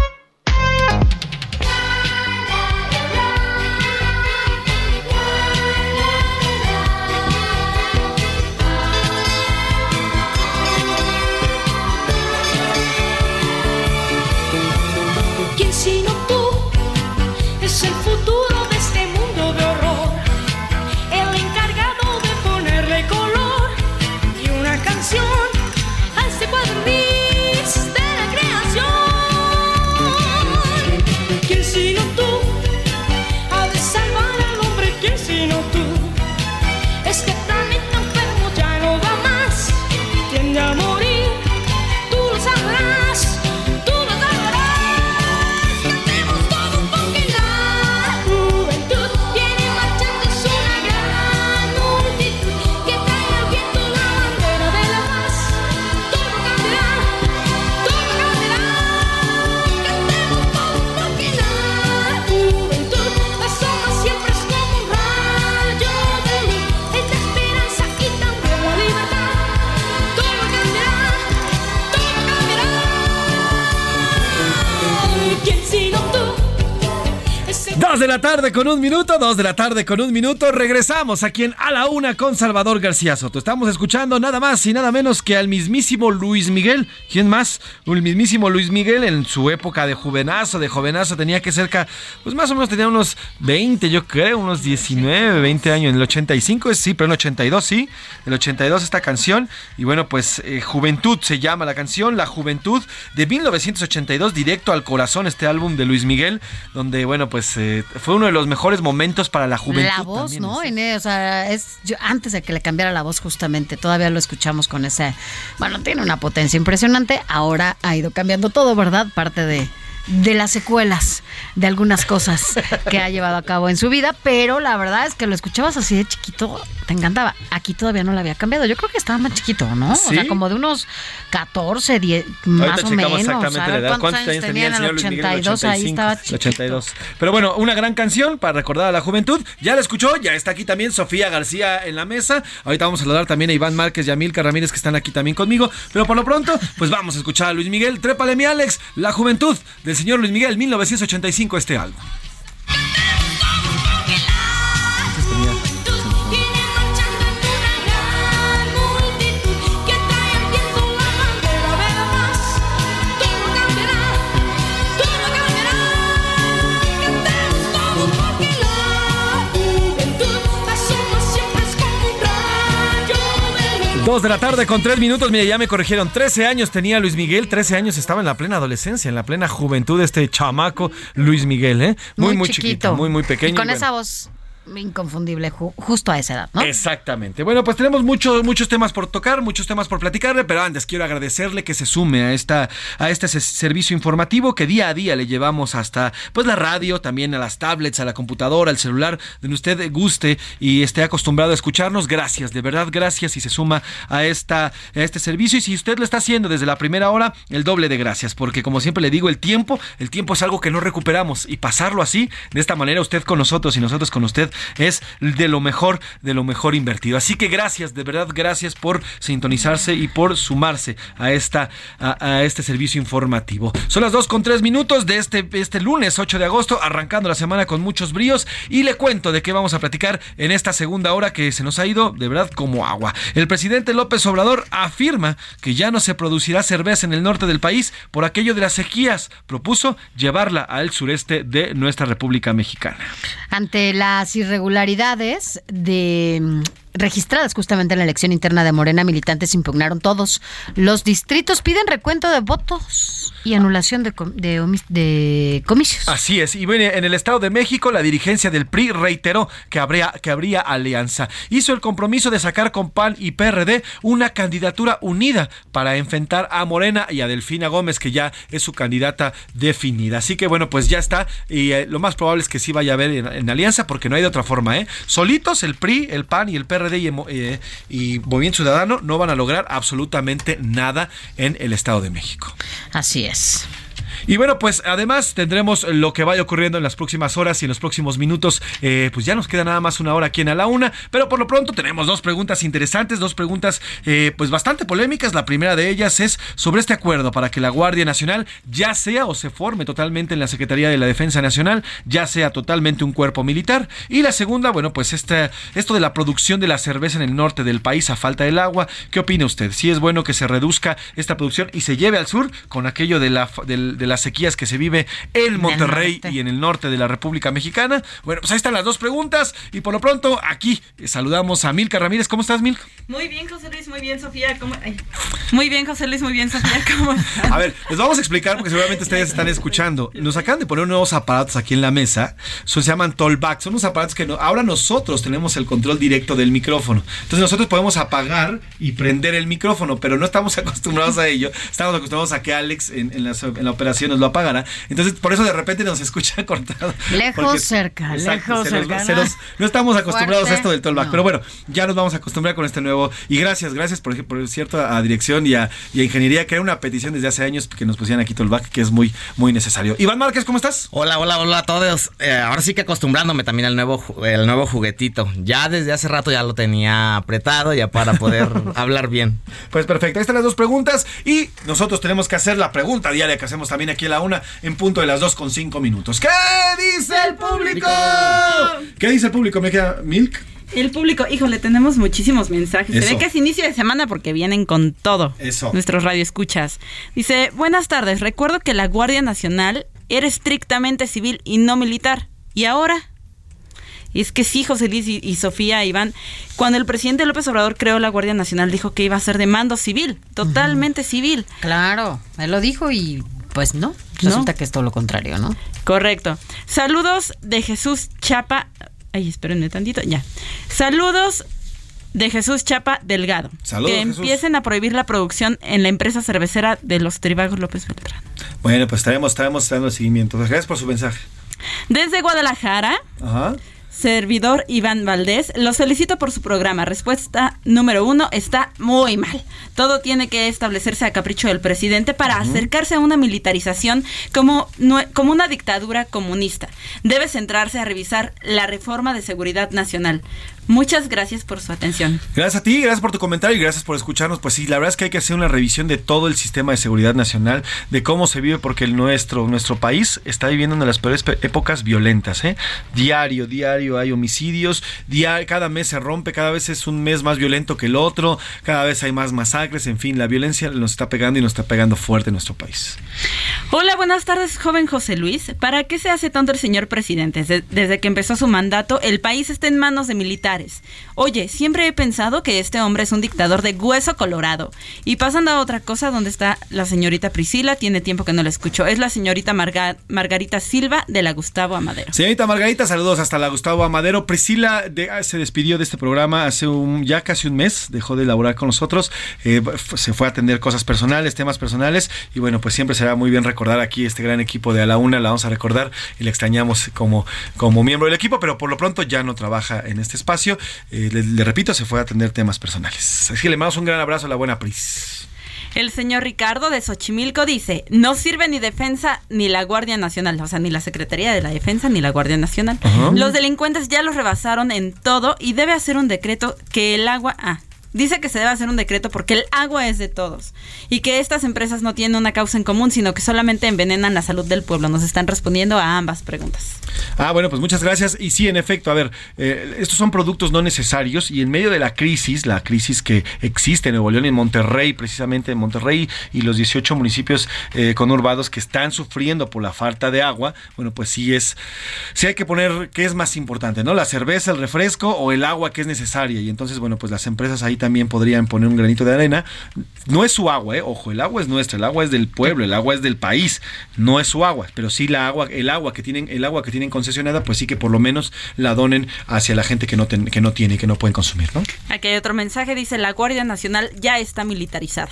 Tarde con un minuto, dos de la tarde con un minuto. Regresamos aquí en A la Una con Salvador García Soto. Estamos escuchando nada más y nada menos que al mismísimo Luis Miguel. ¿Quién más? El mismísimo Luis Miguel en su época de jovenazo, de jovenazo tenía que cerca, pues más o menos tenía unos 20, yo creo, unos 19, 20 años. En el 85, sí, pero en el 82, sí. En el 82 esta canción. Y bueno, pues eh, Juventud se llama la canción, La Juventud de 1982, directo al corazón, este álbum de Luis Miguel, donde, bueno, pues eh, fue uno de los mejores momentos para la juventud. La voz, también, ¿no? En, o sea, es yo- antes de que le cambiara la voz justamente, todavía lo escuchamos con ese, bueno, tiene una potencia impresionante, ahora ha ido cambiando todo, ¿verdad? Parte de de las secuelas de algunas cosas que ha llevado a cabo en su vida, pero la verdad es que lo escuchabas así de chiquito, te encantaba. Aquí todavía no lo había cambiado. Yo creo que estaba más chiquito, ¿no? O sea, ¿Sí? como de unos 14, 10, más o menos. exactamente la edad. cuántos ¿Cuántos años tenía el en señor Luis Miguel? en el 82, ahí 85, estaba chiquito. 82. Pero bueno, una gran canción para recordar a la juventud. Ya la escuchó, ya está aquí también Sofía García en la mesa. Ahorita vamos a saludar también a Iván Márquez y a Milka Ramírez que están aquí también conmigo. Pero por lo pronto, pues vamos a escuchar a Luis Miguel. Trépale mi Alex, La Juventud del señor Luis Miguel, 1985 este álbum. Dos de la tarde con tres minutos. Mira, ya me corrigieron. 13 años tenía Luis Miguel. 13 años estaba en la plena adolescencia, en la plena juventud de este chamaco Luis Miguel, ¿eh? Muy, muy, chiquito. muy, muy pequeño. Y con y bueno. esa voz inconfundible, ju- justo a esa edad, ¿no? Exactamente. Bueno, pues tenemos muchos muchos temas por tocar, muchos temas por platicarle, pero antes quiero agradecerle que se sume a esta a este se- servicio informativo que día a día le llevamos hasta pues la radio, también a las tablets, a la computadora, al celular, donde usted guste y esté acostumbrado a escucharnos. Gracias, de verdad, gracias y se suma a esta a este servicio y si usted lo está haciendo desde la primera hora, el doble de gracias, porque como siempre le digo, el tiempo, el tiempo es algo que no recuperamos y pasarlo así, de esta manera usted con nosotros y nosotros con usted es de lo mejor, de lo mejor invertido. Así que gracias, de verdad, gracias por sintonizarse y por sumarse a, esta, a, este servicio informativo. Son las 2 con 3 minutos de este, este lunes 8 de agosto, arrancando la semana con muchos bríos y le cuento de qué vamos a platicar en esta segunda hora que se nos ha ido de verdad como agua. El presidente López Obrador afirma que ya no se producirá cerveza en el norte del país por aquello de las sequías. Propuso llevarla al sureste de nuestra República Mexicana. Ante las irregularidades de mm, registradas justamente en la elección interna de Morena, militantes impugnaron todos los distritos, piden recuento de votos y anulación de, com- de comicios. Así es, y bueno, en el Estado de México la dirigencia del PRI reiteró que habría, que habría alianza. Hizo el compromiso de sacar con PAN y PRD una candidatura unida para enfrentar a Morena y a Delfina Gómez, que ya es su candidata definida. Así que bueno, pues ya está, y eh, lo más probable es que sí vaya a haber en, en alianza, porque no hay de otra forma, ¿eh? Solitos el PRI, el PAN y el PRD y, Emo- eh, y Movimiento Ciudadano no van a lograr absolutamente nada en el Estado de México. Así es. Y bueno, pues además tendremos lo que vaya ocurriendo en las próximas horas y en los próximos minutos. Eh, pues ya nos queda nada más una hora aquí en A la Una. Pero por lo pronto tenemos dos preguntas interesantes, dos preguntas eh, pues bastante polémicas. La primera de ellas es sobre este acuerdo para que la Guardia Nacional ya sea o se forme totalmente en la Secretaría de la Defensa Nacional, ya sea totalmente un cuerpo militar. Y la segunda, bueno, pues este, esto de la producción de la cerveza en el norte del país a falta del agua. ¿Qué opina usted? Si es bueno que se reduzca esta producción y se lleve al sur con aquello de, la, de, de las sequías que se vive en Monterrey y en el norte de la República Mexicana. Bueno, pues ahí están las dos preguntas y por lo pronto aquí saludamos a Milka Ramírez. ¿Cómo estás, Milka? Muy bien, José Luis, muy bien, Sofía. ¿Cómo... Ay. Muy bien, José Luis, muy bien, Sofía. ¿Cómo estás? A ver, les vamos a explicar porque seguramente ustedes están escuchando. Nos acaban de poner nuevos aparatos aquí en la mesa. Son, se llaman Tollback. Son unos aparatos que no, ahora nosotros tenemos el control directo del micrófono. Entonces nosotros podemos apagar y prender el micrófono, pero no estamos *laughs* acostumbrados a ello. Estamos acostumbrados a que Alex en, en, la, en la operación nos lo apagara. Entonces por eso de repente nos escucha *laughs* cortado. Lejos, Porque- cerca, Exacto, lejos, nos- no estamos acostumbrados Fuerte. a esto del tollback, No. pero bueno, ya nos vamos a acostumbrar con este nuevo. Y gracias, gracias por, por cierto a dirección y a, y a ingeniería, que era una petición desde hace años que nos pusieran aquí tollback, que es muy, muy necesario. Iván Márquez, ¿cómo estás? Hola, hola, hola a todos. Eh, ahora sí que acostumbrándome también al nuevo, el nuevo juguetito. Ya desde hace rato ya lo tenía apretado ya para poder *laughs* hablar bien. Pues perfecto, ahí están las dos preguntas y nosotros tenemos que hacer la pregunta diaria que hacemos también aquí en la una en punto de las dos con cinco minutos. ¿Qué dice el público? ¿Qué dice el público? ¿Me queda Milk? El público, híjole, tenemos muchísimos mensajes. Eso. Se ve que es inicio de semana porque vienen con todo. Eso. Nuestros radioescuchas. Dice, buenas tardes, recuerdo que la Guardia Nacional era estrictamente civil y no militar. ¿Y ahora? Y es que sí, José Luis y, y Sofía Iván, cuando el presidente López Obrador creó la Guardia Nacional, dijo que iba a ser de mando civil, totalmente civil. Claro, él lo dijo y pues no, resulta que es todo lo contrario, ¿no? Correcto. Saludos de Jesús Chapa. Ay, espérenme tantito, ya. Saludos de Jesús Chapa Delgado. Saludos, que Jesús. empiecen a prohibir la producción en la empresa cervecera de los Tribagos López Beltrán. Bueno, pues estaremos, estaremos dando seguimiento. Gracias por su mensaje. Desde Guadalajara, Ajá. Servidor Iván Valdés, los felicito por su programa. Respuesta número uno, está muy mal. Todo tiene que establecerse a capricho del presidente para acercarse a una militarización como, como una dictadura comunista. Debe centrarse a revisar la reforma de seguridad nacional. Muchas gracias por su atención. Gracias a ti, gracias por tu comentario y gracias por escucharnos. Pues sí, la verdad es que hay que hacer una revisión de todo el sistema de seguridad nacional, de cómo se vive, porque el nuestro, nuestro país está viviendo una de las peores pe- épocas violentas. ¿eh? Diario, diario hay homicidios, cada mes se rompe, cada vez es un mes más violento que el otro, cada vez hay más masacres, en fin, la violencia nos está pegando y nos está pegando fuerte en nuestro país. Hola, buenas tardes, joven José Luis. ¿Para qué se hace tonto el señor presidente? Desde que empezó su mandato, el país está en manos de militares. Oye, siempre he pensado que este hombre es un dictador de hueso colorado. Y pasando a otra cosa, ¿dónde está la señorita Priscila? Tiene tiempo que no la escucho. Es la señorita Marga- Margarita Silva de la Gustavo Amadero. Señorita Margarita, saludos hasta la Gustavo Amadero. Priscila ah, se despidió de este programa hace un, ya casi un mes, dejó de laborar con nosotros, eh, se fue a atender cosas personales, temas personales, y bueno, pues siempre será muy bien recordar aquí este gran equipo de A la Una, la vamos a recordar y la extrañamos como, como miembro del equipo, pero por lo pronto ya no trabaja en este espacio. Eh, le, le repito, se fue a atender temas personales. Así que le mandamos un gran abrazo a la buena Pris. El señor Ricardo de Xochimilco dice, no sirve ni defensa ni la Guardia Nacional, o sea, ni la Secretaría de la Defensa ni la Guardia Nacional. Los delincuentes ya los rebasaron en todo y debe hacer un decreto que el agua... Ah, dice que se debe hacer un decreto porque el agua es de todos y que estas empresas no tienen una causa en común, sino que solamente envenenan la salud del pueblo. Nos están respondiendo a ambas preguntas. Ah, bueno, pues muchas gracias. Y sí, en efecto, a ver, eh, estos son productos no necesarios y en medio de la crisis, la crisis que existe en Nuevo León, en Monterrey, precisamente en Monterrey y los 18 municipios eh, conurbados que están sufriendo por la falta de agua, bueno, pues sí es, sí hay que poner qué es más importante, ¿no? La cerveza, el refresco o el agua que es necesaria. Y entonces, bueno, pues las empresas ahí también podrían poner un granito de arena. No es su agua, ¿eh? Ojo, el agua es nuestra, el agua es del pueblo, el agua es del país, no es su agua, pero sí la agua, el agua que tienen, el agua que tienen concesionada, pues sí que por lo menos la donen hacia la gente que no, ten- que no tiene y que no pueden consumir, ¿no? Aquí hay otro mensaje, dice, la Guardia Nacional ya está militarizada.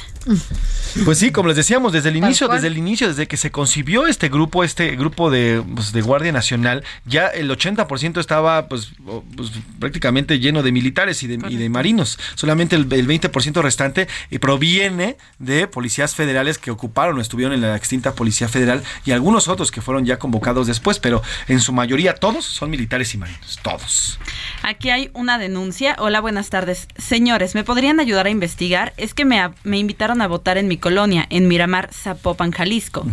Pues sí, como les decíamos, desde el inicio, desde el inicio, desde que se concibió este grupo, este grupo de, pues, de Guardia Nacional, ya el 80% estaba pues, pues, prácticamente lleno de militares y de, y de marinos. Solamente solamente el, el 20% restante proviene de policías federales que ocuparon o estuvieron en la extinta Policía Federal y algunos otros que fueron ya convocados después, pero en su mayoría todos son militares y marinos, todos. Aquí hay una denuncia. Hola, buenas tardes. Señores, ¿me podrían ayudar a investigar? Es que me, me invitaron a votar en mi colonia, en Miramar, Zapopan, Jalisco,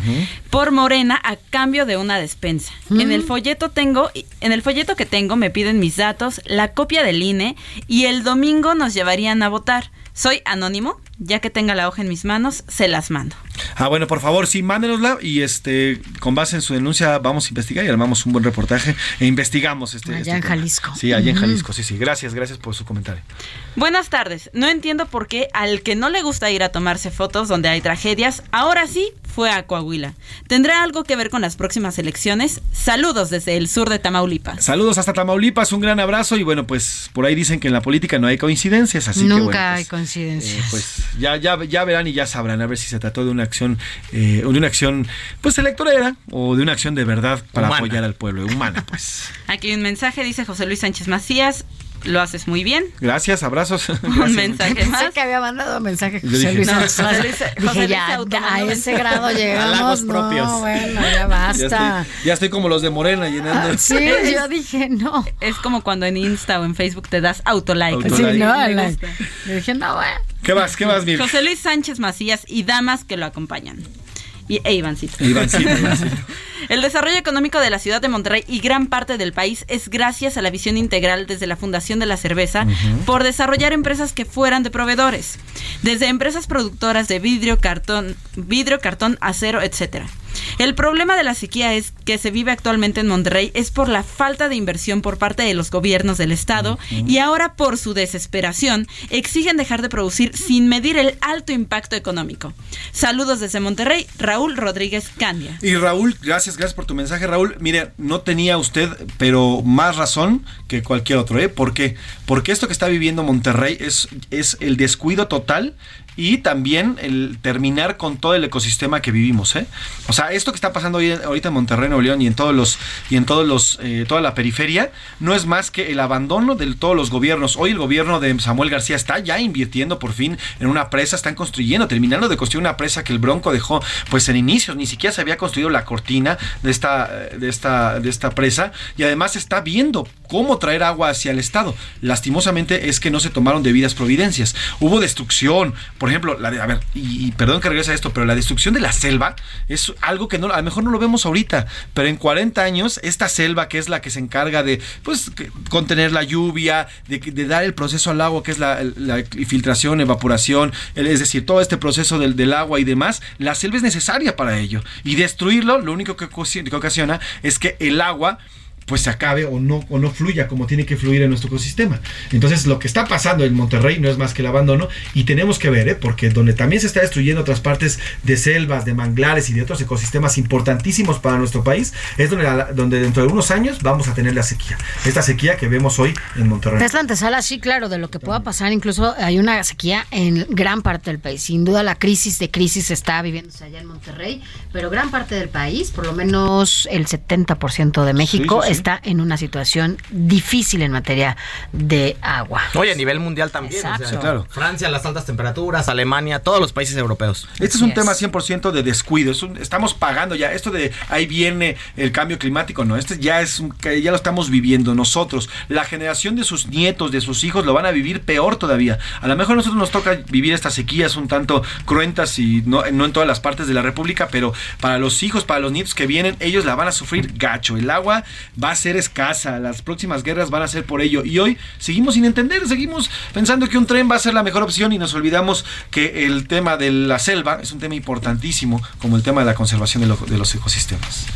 por Morena a cambio de una despensa. En el folleto tengo, en el folleto que tengo me piden mis datos, la copia del INE y el domingo nos llevarían a votar. Soy anónimo, ya que tenga la hoja en mis manos, se las mando. Ah, bueno, por favor, sí, mándenosla y este, con base en su denuncia vamos a investigar y armamos un buen reportaje e investigamos este. Allá este en tema. Jalisco. Sí, allá en. Jalisco, sí, sí. Gracias, gracias por su comentario. Buenas tardes. No entiendo por qué al que no le gusta ir a tomarse fotos donde hay tragedias, ahora sí fue a Coahuila. ¿Tendrá algo que ver con las próximas elecciones? Saludos desde el sur de Tamaulipas. Saludos hasta Tamaulipas, un gran abrazo y bueno, pues por ahí dicen que en la política no hay coincidencias, así que Nunca bueno, hay pues, coincidencias. eh, pues ya, ya, ya verán y ya sabrán a ver si se trató de una acción, eh, o de una acción pues electorera o de una acción de verdad para Humana. apoyar al pueblo, humana pues. *laughs* Aquí hay un mensaje, dice José Luis Sánchez Macías. Lo haces muy bien. Gracias, abrazos. *laughs* Un Gracias. mensaje Pensé más. que había mandado mensaje Yo José dije- Luis. No, Sánchez. José Luis- Dije, José Luis ya, a ese grado *laughs* llegamos. No, propios. bueno, *laughs* ya Ya basta. estoy, ya estoy como los de Morena llenando. Ah, sí, yo dije, no. Es como cuando en Insta o en Facebook te das autolike. Autolike. Sí, no, Me la- gusta. le dije, no, bueno. ¿Qué más? ¿Qué más, Mir? José Luis Sánchez Macías y damas que lo acompañan. Y e Ivancito. Ivancito, Ivancito. *laughs* El desarrollo económico de la ciudad de Monterrey y gran parte del país es gracias a la visión integral desde la Fundación de la Cerveza por desarrollar empresas que fueran de proveedores, desde empresas productoras de vidrio, cartón, vidrio, cartón, acero, etcétera. El problema de la sequía es que se vive actualmente en Monterrey es por la falta de inversión por parte de los gobiernos del estado y ahora por su desesperación exigen dejar de producir sin medir el alto impacto económico. Saludos desde Monterrey, Raúl Rodríguez Candia. Y Raúl, gracias, gracias por tu mensaje, Raúl. Mire, no tenía usted, pero más razón que cualquier otro, ¿eh? ¿Por qué? Porque esto que está viviendo Monterrey es, es el descuido total y también el terminar con todo el ecosistema que vivimos, ¿eh? O sea, esto que está pasando hoy, ahorita en Monterrey, Nuevo León y en todos los y en todos los eh, toda la periferia no es más que el abandono de todos los gobiernos. Hoy el gobierno de Samuel García está ya invirtiendo por fin en una presa, están construyendo, terminando de construir una presa que el Bronco dejó pues en inicios, ni siquiera se había construido la cortina de esta de esta de esta presa y además está viendo cómo traer agua hacia el estado. Lastimosamente es que no se tomaron debidas providencias. Hubo destrucción, ejemplo, la de, a ver, y, perdón que regrese a esto, pero la destrucción de la selva es algo que no, a lo mejor no lo vemos ahorita, pero en 40 años esta selva que es la que se encarga de pues contener la lluvia, de, dar el proceso al agua que es la, la filtración, evaporación, es decir, todo este proceso del, agua y demás, la selva es necesaria para ello. Y destruirlo lo único que ocasiona es que el agua pues se acabe o no, o no fluya como tiene que fluir en nuestro ecosistema. Entonces lo que está pasando en Monterrey no es más que el abandono y tenemos que ver, ¿eh? porque donde también se está destruyendo otras partes de selvas, de manglares y de otros ecosistemas importantísimos para nuestro país, es donde, la- donde dentro de unos años vamos a tener la sequía. Esta sequía que vemos hoy en Monterrey. Es la antesala, sí, claro, de lo que pueda pasar. Incluso hay una sequía en gran parte del país. Sin duda, la crisis de crisis está viviéndose allá en Monterrey, pero gran parte del país, por lo menos el 70% de México, Sí, sí, sí. Está en una situación difícil en materia de agua. Oye, a nivel mundial también. o sea, Exacto. Sí, claro. Francia, las altas temperaturas, Alemania, todos los países europeos. Este es un tema 100% de descuido. Es un- estamos pagando ya. Esto de ahí viene el cambio climático, no. Este ya es un- que ya lo estamos viviendo nosotros. La generación de sus nietos, de sus hijos, lo van a vivir peor todavía. A lo mejor a nosotros nos toca vivir estas sequías un tanto cruentas y no, no en todas las partes de la República, pero para los hijos, para los nietos que vienen, ellos la van a sufrir gacho. El agua va a ser escasa. Las próximas guerras van a ser por ello. Y hoy seguimos sin entender, seguimos pensando que un tren va a ser la mejor opción y nos olvidamos que el tema de la selva es un tema importantísimo, como el tema de la conservación de, lo- de los ecosistemas.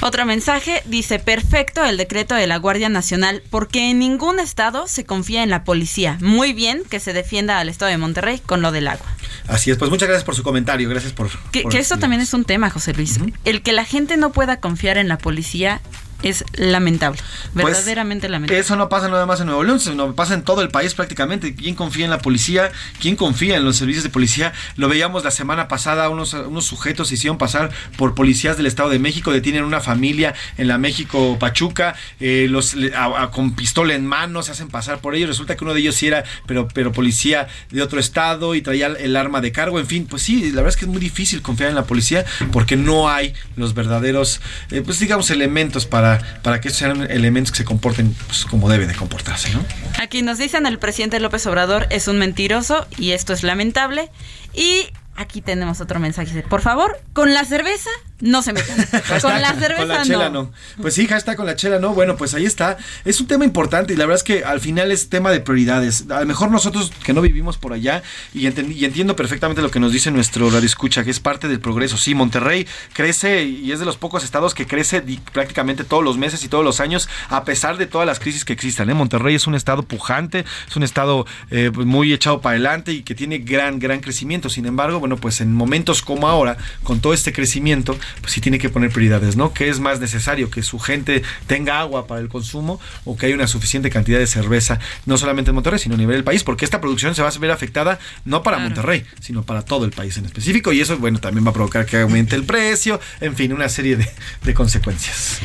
Otro mensaje dice, perfecto el decreto de la Guardia Nacional porque en ningún estado se confía en la policía. Muy bien que se defienda al estado de Monterrey con lo del agua. Así es, pues muchas gracias por su comentario, gracias por... Que, por que esto también es un tema, José Luis. El que la gente no pueda confiar en la policía es lamentable, Pues, verdaderamente lamentable. Eso no pasa nada más en Nuevo León, sino pasa en todo el país prácticamente. ¿Quién confía en la policía? ¿Quién confía en los servicios de policía? Lo veíamos la semana pasada, unos, unos sujetos se hicieron pasar por policías del Estado de México, detienen una familia en la México Pachuca, eh, los le- a- a- con pistola en mano se hacen pasar por ellos. Resulta que uno de ellos sí era, pero, pero policía de otro estado y traía el arma de cargo. En fin, pues sí, la verdad es que es muy difícil confiar en la policía porque no hay los verdaderos, eh, pues digamos, elementos para, para que sean elementos que se comporten pues, como debe de comportarse, ¿no? Aquí nos dicen el presidente López Obrador es un mentiroso y esto es lamentable. Y aquí tenemos otro mensaje. Por favor, con la cerveza no se metan. *laughs* con la cerveza Con la chela no. no. Pues sí, hashtag con la chela no. Bueno, pues ahí está. Es un tema importante y la verdad es que al final es tema de prioridades. A lo mejor nosotros que no vivimos por allá y, y entiendo perfectamente lo que nos dice nuestro radio escucha, que es parte del progreso. Sí, Monterrey crece y es de los pocos estados que crece prácticamente todos los meses y todos los años a pesar de todas las crisis que existan. ¿eh? Monterrey es un estado pujante, es un estado eh, pues, muy echado para adelante y que tiene gran, gran crecimiento. Sin embargo, bueno, pues en momentos como ahora, con todo este crecimiento, pues sí tiene que poner prioridades, ¿no? ¿Qué es más necesario? ¿Que su gente tenga agua para el consumo o que haya una suficiente cantidad de cerveza, no solamente en Monterrey, sino a nivel del país? Porque esta producción se va a ver afectada no para Monterrey, sino para todo el país en específico y eso, bueno, también va a provocar que aumente el precio, en fin, una serie de, de consecuencias.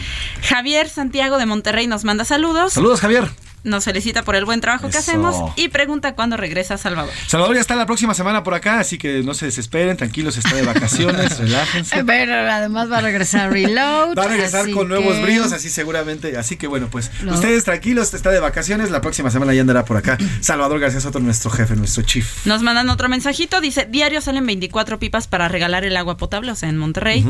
Javier Santiago de Monterrey nos manda saludos. Saludos, Javier. Nos felicita por el buen trabajo que hacemos y pregunta cuándo regresa Salvador. Salvador ya está la próxima semana por acá, así que no se desesperen, tranquilos, está de vacaciones, *laughs* relájense. Pero además va a regresar Reload. Va a regresar con nuevos bríos, así seguramente. Así que bueno, pues ustedes tranquilos, está de vacaciones. La próxima semana ya andará por acá. *clears throat* Salvador García Soto, nuestro jefe, nuestro chief. Nos mandan otro mensajito, dice, diario salen 24 pipas para regalar el agua potable, o sea, en Monterrey.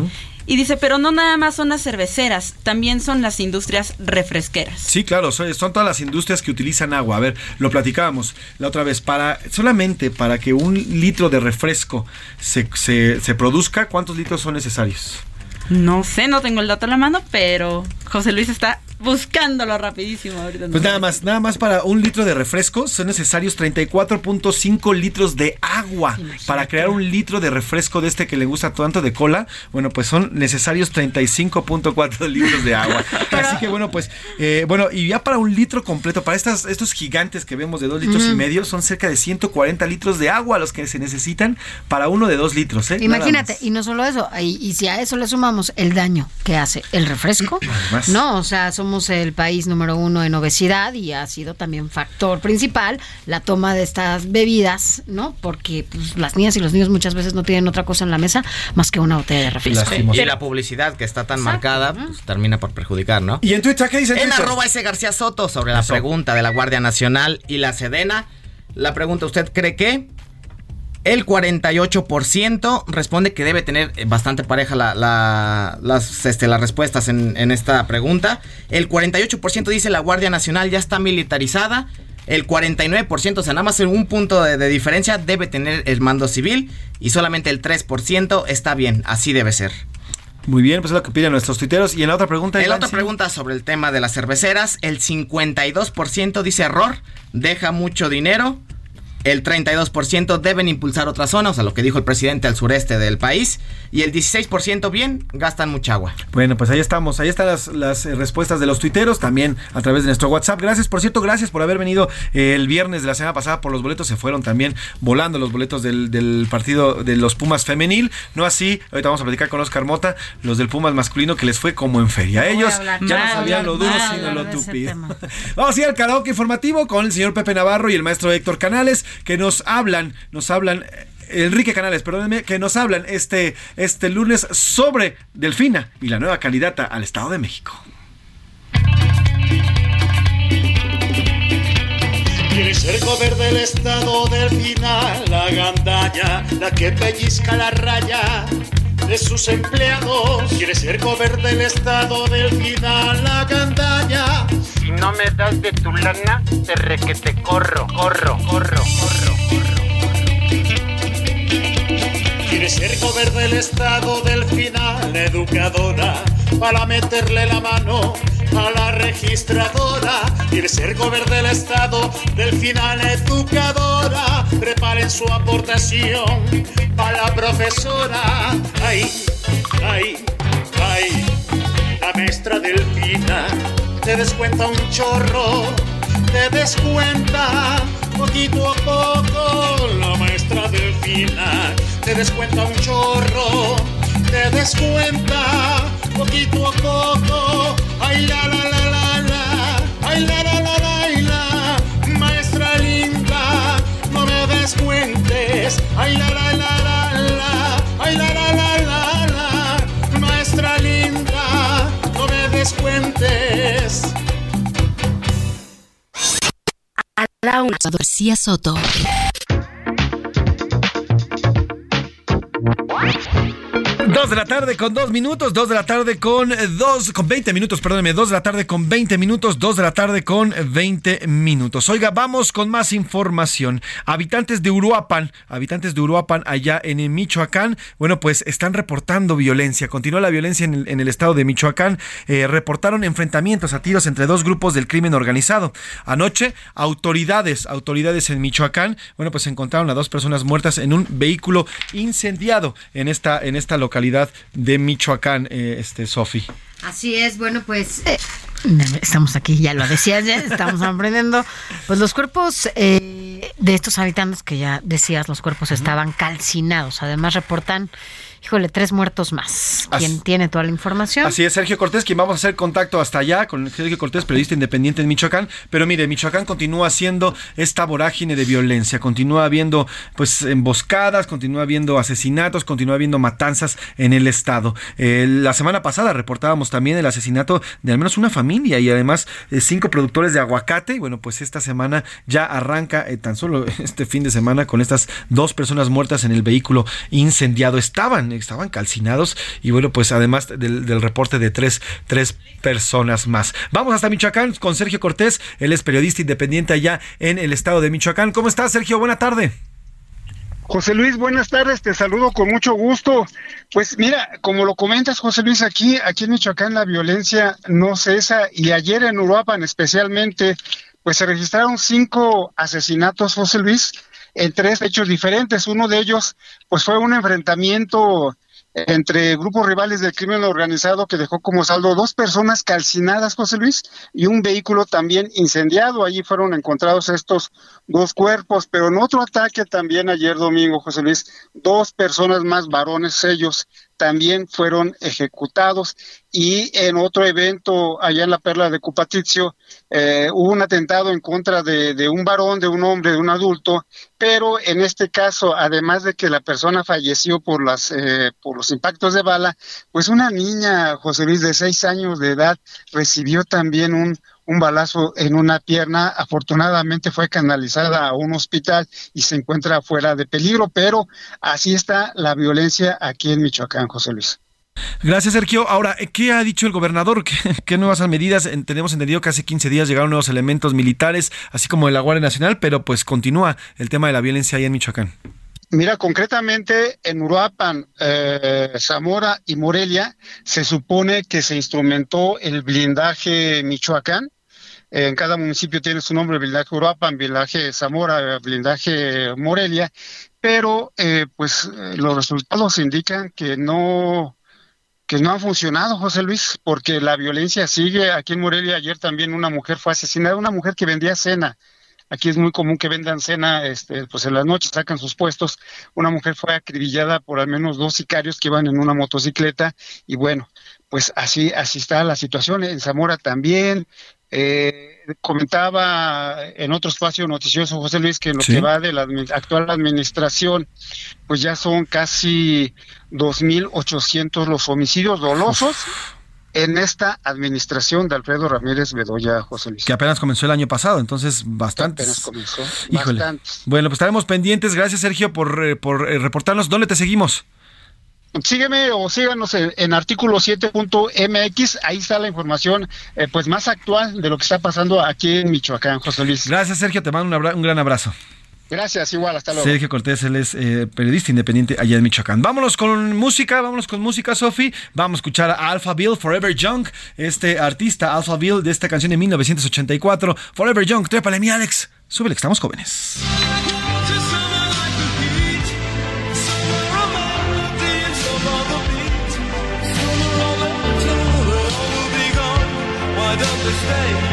Y dice, pero no nada más son las cerveceras, también son las industrias refresqueras. Sí, claro, son, son todas las industrias que utilizan agua. A ver, lo platicábamos la otra vez. Para, solamente para que un litro de refresco se, se, se produzca, ¿cuántos litros son necesarios? No sé, no tengo el dato a la mano, pero José Luis está buscándolo rapidísimo ahorita. Pues nada más, nada más para un litro de refresco son necesarios 34.5 litros de agua para crear un litro de refresco de este que le gusta tanto de cola. Bueno, pues son necesarios 35.4 *laughs* litros de agua. Así que bueno, pues eh, bueno, y ya para un litro completo, para estas, estos gigantes que vemos de 2 litros y medio, son cerca de 140 litros de agua los que se necesitan para uno de 2 litros. ¿eh? Imagínate, y no solo eso, y, y si a eso le sumamos el daño que hace el refresco, Además. no, o sea, somos el país número uno en obesidad y ha sido también factor principal la toma de estas bebidas, ¿no? Porque pues, las niñas y los niños muchas veces no tienen otra cosa en la mesa más que una botella de refresco. Y la publicidad que está tan marcada pues, termina por perjudicar, ¿no? ¿Y en Twitter qué dice? En Twitter? arroba ese García Soto sobre la Eso. pregunta de la Guardia Nacional y la Sedena. La pregunta, ¿usted cree que? El 48% responde que debe tener eh, bastante pareja la- la- las, este, las respuestas en, en esta pregunta. El 48% dice la Guardia Nacional ya está militarizada. El 49%, o sea, nada más en un punto de, de diferencia, debe tener el mando civil. Y solamente el 3% está bien, así debe ser. Muy bien, pues es lo que piden nuestros tuiteros. Y en la otra pregunta. En la otra pregunta sobre el tema de las cerveceras, el 52% dice error, deja mucho dinero. El 32% deben impulsar otra zona, o sea, lo que dijo el presidente al sureste del país. Y el 16% bien, gastan mucha agua. Bueno, pues ahí estamos. Ahí están las, las, eh, respuestas de los tuiteros también a través de nuestro WhatsApp. Gracias, por cierto, gracias por haber venido eh, el viernes de la semana pasada por los boletos. Se fueron también volando los boletos del, del partido de los Pumas femenil. No así, ahorita vamos a platicar con Oscar Mota, los del Pumas masculino que les fue como en feria. Ellos ya no sabían lo duro sino lo tupido. *laughs* Vamos a ir al karaoke informativo con el señor Pepe Navarro y el maestro Héctor Canales que nos hablan, nos hablan. eh, Enrique Canales, perdónenme, que nos hablan este, este lunes sobre Delfina y la nueva candidata al Estado de México. Quiere ser gober del estado del final, la gandaña, la que pellizca la raya de sus empleados. Quiere ser gober del estado del final, la gandaña. Si no me das de tu lana, te re que te corro, corro, corro, corro. Quiere ser gober del estado del final, educadora, para meterle la mano a la registradora. Quiere ser gober del estado del final, educadora. Preparen su aportación para la profesora. Ay, ay, ay. la maestra Delfina te descuenta un chorro, te descuenta poquito a poco. La maestra Delfina te descuenta un chorro, te descuenta poquito a poco. Ay, la, la, la, la, ay, la, la, la. Maestra linda, no me descuentes. Ay, la, la, la, la, ay, la, la, la, la. Maestra linda, no me descuentes. A la una. García Soto. Dos de la tarde con dos minutos, dos de la tarde con eh, dos, con 20 minutos, perdóneme, dos de la tarde con 20 minutos, dos de la tarde con 20 minutos. Oiga, vamos con más información. Habitantes de Uruapan, habitantes de Uruapan allá en Michoacán, bueno, pues están reportando violencia. Continúa la violencia en el, en el estado de Michoacán. Eh, reportaron enfrentamientos a tiros entre dos grupos del crimen organizado. Anoche, autoridades, autoridades en Michoacán, bueno, pues encontraron a dos personas muertas en un vehículo incendiado en esta, en esta localidad de Michoacán, eh, este Sofi. Así es, bueno, pues eh, estamos aquí, ya lo decías, *laughs* ya estamos aprendiendo. Pues los cuerpos eh, de estos habitantes que ya decías, los cuerpos estaban calcinados. Además reportan, híjole, tres muertos más. ¿Quién tiene toda la información? Así es, Sergio Cortés, quien vamos a hacer contacto hasta allá con Sergio Cortés, periodista independiente en Michoacán. Pero mire, Michoacán continúa siendo esta vorágine de violencia, continúa habiendo pues emboscadas, continúa habiendo asesinatos, continúa habiendo matanzas en el estado. Eh, la semana pasada reportábamos también el asesinato de al menos una familia y además eh, cinco productores de aguacate. Y bueno, pues esta semana ya arranca eh, tan solo *laughs* este fin de semana con estas dos personas muertas en el vehículo incendiado. Estaban estaban calcinados y bueno, pues además del, reporte de tres, tres personas más. Vamos hasta Michoacán con Sergio Cortés, él es periodista independiente allá en el estado de Michoacán. ¿Cómo estás, Sergio? Buena tarde. José Luis, buenas tardes, te saludo con mucho gusto. Pues mira, como lo comentas, José Luis, aquí, aquí en Michoacán la violencia no cesa y ayer en Uruapan especialmente, pues se registraron cinco asesinatos, José Luis, en tres hechos diferentes. Uno de ellos, pues fue un enfrentamiento entre grupos rivales del crimen organizado que dejó como saldo dos personas calcinadas, José Luis, y un vehículo también incendiado. Allí fueron encontrados estos dos cuerpos, pero en otro ataque también ayer domingo, José Luis, dos personas más varones ellos también fueron ejecutados. Y en otro evento allá en la Perla de Cupatizio eh, hubo un atentado en contra de, un varón, de un hombre, de un adulto, pero en este caso, además de que la persona falleció por las eh, por los impactos de bala, pues una niña, José Luis, de seis años de edad, recibió también un un balazo en una pierna. Afortunadamente fue canalizada a un hospital y se encuentra fuera de peligro, pero así está la violencia aquí en Michoacán, José Luis. Gracias, Sergio. Ahora, ¿qué ha dicho el gobernador? *laughs* ¿Qué, qué nuevas medidas? Tenemos entendido que hace 15 días llegaron nuevos elementos militares, así como de la Guardia Nacional, pero pues continúa el tema de la violencia ahí en Michoacán. Mira, concretamente en Uruapan, eh, Zamora y Morelia se supone que se instrumentó el blindaje Michoacán. En cada municipio tiene su nombre, blindaje Uruapan, blindaje Zamora, blindaje Morelia, pero eh, pues los resultados indican que no que no han funcionado, José Luis, porque la violencia sigue. Aquí en Morelia ayer también una mujer fue asesinada, una mujer que vendía cena Aquí es muy común que vendan cena, este, pues en las noches sacan sus puestos. Una mujer fue acribillada por al menos dos sicarios que iban en una motocicleta y bueno, pues así, así está la situación. En Zamora también. Eh, comentaba en otro espacio noticioso José Luis que en lo ¿Sí? que va de la actual administración, pues ya son casi 2.800 los homicidios dolosos. Uf en esta administración de Alfredo Ramírez Bedoya José Luis. Que apenas comenzó el año pasado, entonces bastantes. Apenas comenzó. Híjole. Bastantes. Bueno, pues estaremos pendientes. Gracias, Sergio, por, eh, por eh, reportarnos. ¿Dónde te seguimos? Sígueme o síganos en, en artículo 7.mx, ahí está la información eh, pues más actual de lo que está pasando aquí en Michoacán, José Luis. Gracias, Sergio, te mando un, un gran abrazo. Gracias, igual, hasta luego. Sergio Cortés, él es eh, periodista independiente allá en Michoacán. Vámonos con música, vámonos con música, Sofi. Vamos a escuchar a Alpha Bill, Forever Young, este artista Alpha Bill de esta canción de 1984. Forever Young, trépale mi Alex. Súbele, que estamos jóvenes. stay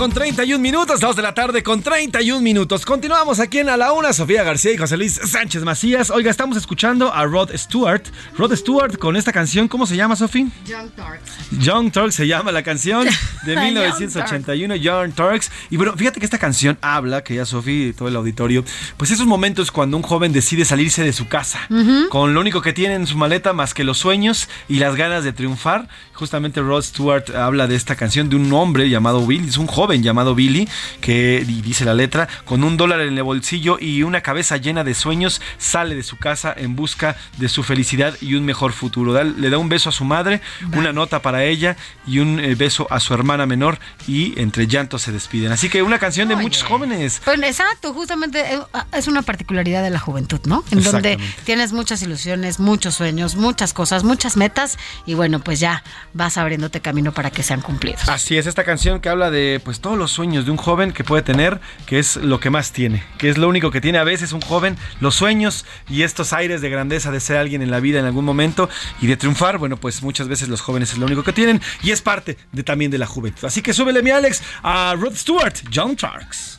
Con 31 minutos, dos de la tarde con 31 minutos. Continuamos aquí en A la Una, Sofía García y José Luis Sánchez Macías. Oiga, estamos escuchando a Rod Stewart. Rod Stewart con esta canción, ¿cómo se llama, Sofía? Young Turks. Young Turks se llama la canción *laughs* de Young 1981, Young Turks. Y bueno, fíjate que esta canción habla, que ya Sofía y todo el auditorio, pues esos momentos cuando un joven decide salirse de su casa, Ujú. con lo único que tiene en su maleta más que los sueños y las ganas de triunfar. Justamente Rod Stewart habla de esta canción de un hombre llamado Billy, es un joven llamado Billy, que dice la letra, con un dólar en el bolsillo y una cabeza llena de sueños, sale de su casa en busca de su felicidad y un mejor futuro. Le da un beso a su madre, una nota para ella y un eh, beso a su hermana menor y entre llantos se despiden. Así que una canción de muchos jóvenes. Pues exacto, justamente eh, es una particularidad de la juventud, ¿no? En donde tienes muchas ilusiones, muchos sueños, muchas cosas, muchas metas y bueno, pues ya vas abriéndote camino para que sean cumplidos. Así es, esta canción que habla de pues todos los sueños de un joven que puede tener, que es lo que más tiene, que es lo único que tiene a veces un joven, los sueños y estos aires de grandeza de ser alguien en la vida en algún momento y de triunfar, bueno, pues muchas veces los jóvenes es lo único que tienen y es parte de también de la juventud. Así que súbele mi Alex a Rod Stewart, John Tarks.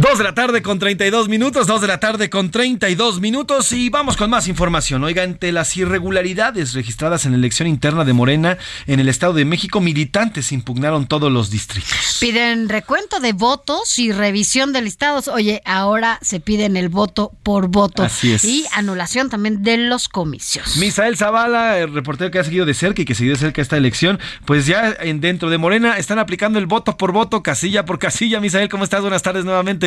Dos de la tarde con 32 minutos, dos de la tarde con 32 minutos y vamos con más información. Oiga, ante las irregularidades registradas en la elección interna de Morena en el Estado de México, militantes impugnaron todos los distritos. Piden recuento de votos y revisión de listados. Oye, ahora se piden el voto por voto. Así es. Y anulación también de los comicios. Misael Zavala, el reportero que ha seguido de cerca y que siguió de cerca esta elección, pues ya en dentro de Morena están aplicando el voto por voto, casilla por casilla. Misael, ¿cómo estás? Buenas tardes nuevamente.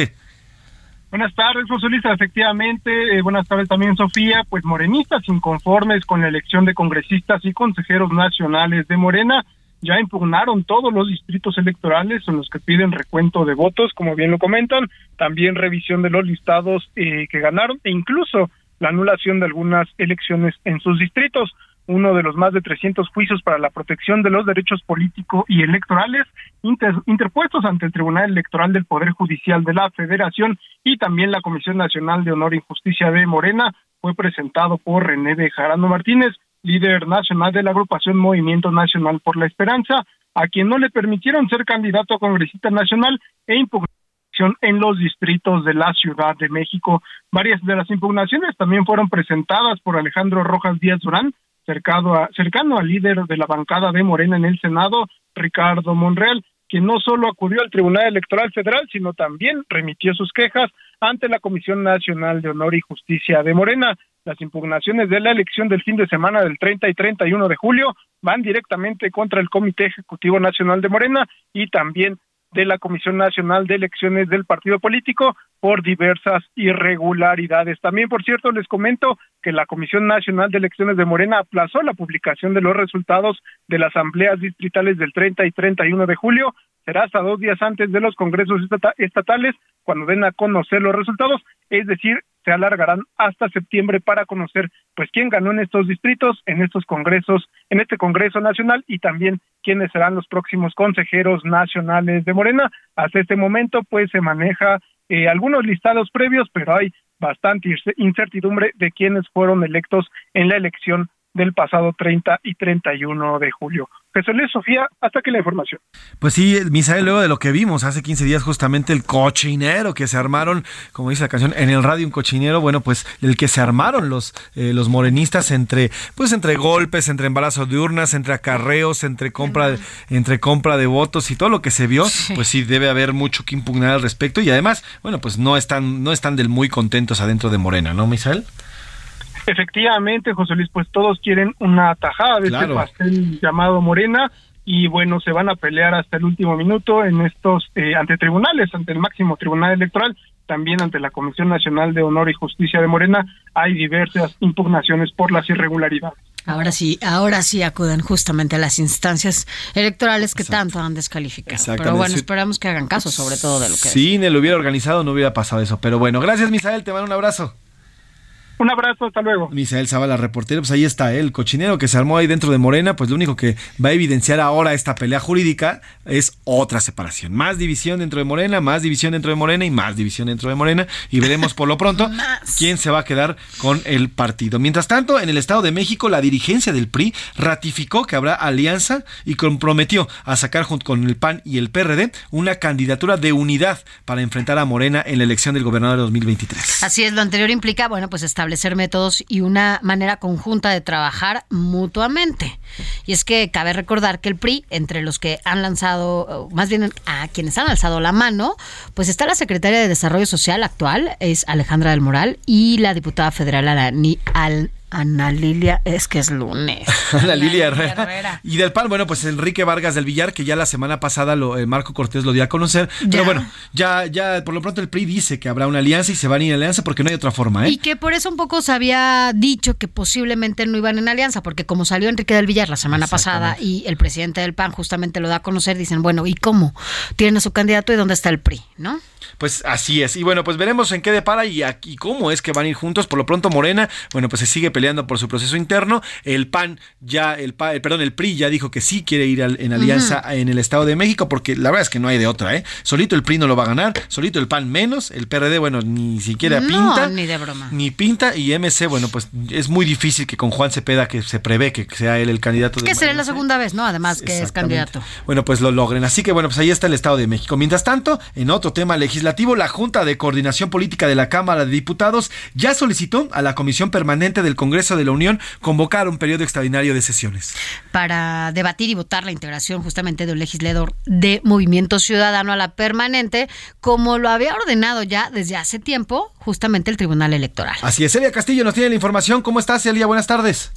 Buenas tardes, José Luis. Efectivamente, eh, buenas tardes también, Sofía. Pues morenistas inconformes con la elección de congresistas y consejeros nacionales de Morena ya impugnaron todos los distritos electorales en los que piden recuento de votos, como bien lo comentan, también revisión de los listados eh, que ganaron e incluso la anulación de algunas elecciones en sus distritos. Uno de los más de 300 juicios para la protección de los derechos políticos y electorales inter- interpuestos ante el Tribunal Electoral del Poder Judicial de la Federación y también la Comisión Nacional de Honor y Justicia de Morena fue presentado por René de Jarano Martínez, líder nacional de la agrupación Movimiento Nacional por la Esperanza, a quien no le permitieron ser candidato a congresista nacional e impugnación en los distritos de la Ciudad de México. Varias de las impugnaciones también fueron presentadas por Alejandro Rojas Díaz Durán, cercano, a, cercano al líder de la bancada de Morena en el Senado, Ricardo Monreal, quien no solo acudió al Tribunal Electoral Federal, sino también remitió sus quejas ante la Comisión Nacional de Honor y Justicia de Morena. Las impugnaciones de la elección del fin de semana del 30 y 31 de julio van directamente contra el Comité Ejecutivo Nacional de Morena y también de la Comisión Nacional de Elecciones del Partido Político por diversas irregularidades. También, por cierto, les comento que la Comisión Nacional de Elecciones de Morena aplazó la publicación de los resultados de las asambleas distritales del 30 y 31 de julio. Será hasta dos días antes de los congresos estatales cuando den a conocer los resultados, es decir, se alargarán hasta septiembre para conocer pues quién ganó en estos distritos, en estos congresos, en este Congreso Nacional y también quiénes serán los próximos consejeros nacionales de Morena. Hasta este momento pues se maneja eh, algunos listados previos, pero hay bastante incertidumbre de quiénes fueron electos en la elección del pasado 30 y 31 de julio. Jesús Luis Sofía, hasta que la información. Pues sí, Misael, luego de lo que vimos hace 15 días, justamente el cochinero que se armaron, como dice la canción, en el radio un cochinero, bueno, pues el que se armaron los, eh, los morenistas entre, pues entre golpes, entre embarazo de urnas, entre acarreos, entre compra, de, entre compra de votos y todo lo que se vio, pues sí debe haber mucho que impugnar al respecto y además, bueno, pues no están, no están del muy contentos adentro de Morena, ¿no, Misael? Efectivamente, José Luis, pues todos quieren una tajada de este pastel llamado Morena y bueno, se van a pelear hasta el último minuto en estos eh, ante tribunales, ante el máximo tribunal electoral, también ante la Comisión Nacional de Honor y Justicia de Morena, hay diversas impugnaciones por las irregularidades. Ahora sí, ahora sí acuden justamente a las instancias electorales que tanto han descalificado. Pero bueno, esperamos que hagan caso sobre todo de lo que... Si ni lo hubiera organizado no hubiera pasado eso. Pero bueno, gracias Misael, te mando un abrazo. Un abrazo, hasta luego. Misael Zavala, reportero, pues ahí está el cochinero que se armó ahí dentro de Morena, pues lo único que va a evidenciar ahora esta pelea jurídica es otra separación. Más división dentro de Morena, más división dentro de Morena y más división dentro de Morena. Y veremos por lo pronto *laughs* quién se va a quedar con el partido. Mientras tanto, en el Estado de México, la dirigencia del PRI ratificó que habrá alianza y comprometió a sacar junto con el PAN y el PRD una candidatura de unidad para enfrentar a Morena en la elección del gobernador de 2023. Así es, lo anterior implica, bueno, pues establecer establecer métodos y una manera conjunta de trabajar mutuamente. Y es que cabe recordar que el PRI, entre los que han lanzado, más bien a quienes han alzado la mano, pues está la secretaria de Desarrollo Social actual, es Alejandra del Moral, y la diputada federal Al Ana Lilia, es que es lunes. *laughs* Ana Lilia Herrera. Y del PAN, bueno, pues Enrique Vargas del Villar, que ya la semana pasada lo, eh, Marco Cortés lo dio a conocer. Pero bueno, ya, ya por lo pronto el PRI dice que habrá una alianza y se van a ir en alianza porque no hay otra forma, ¿eh? Y que por eso un poco se había dicho que posiblemente no iban en alianza, porque como salió Enrique del Villar la semana pasada y el presidente del PAN justamente lo da a conocer, dicen, bueno, ¿y cómo? Tienen a su candidato y dónde está el PRI, ¿no? Pues así es. Y bueno, pues veremos en qué depara y aquí cómo es que van a ir juntos. Por lo pronto Morena, bueno, pues se sigue peleando por su proceso interno. El PAN ya, el, perdón, el PRI ya dijo que sí quiere ir en alianza en el Estado de México, porque la verdad es que no hay de otra, ¿eh? Solito el PRI no lo va a ganar, solito el PAN menos, el PRD, bueno, ni siquiera pinta. Ni de broma. Ni pinta, y MC, bueno, pues es muy difícil que con Juan Cepeda, que se prevé que sea él el candidato. que será la segunda vez, ¿no? Además que es candidato. Bueno, pues lo logren. Así que bueno, pues ahí está el Estado de México. Mientras tanto, en otro tema legislativo, la Junta de Coordinación Política de la Cámara de Diputados ya solicitó a la Comisión Permanente del Congreso de la Unión convocar un periodo extraordinario de sesiones. Para debatir y votar la integración justamente de un legislador de Movimiento Ciudadano a la permanente, como lo había ordenado ya desde hace tiempo justamente el Tribunal Electoral. Así es, Celia Castillo nos tiene la información. ¿Cómo estás, Celia? Buenas tardes.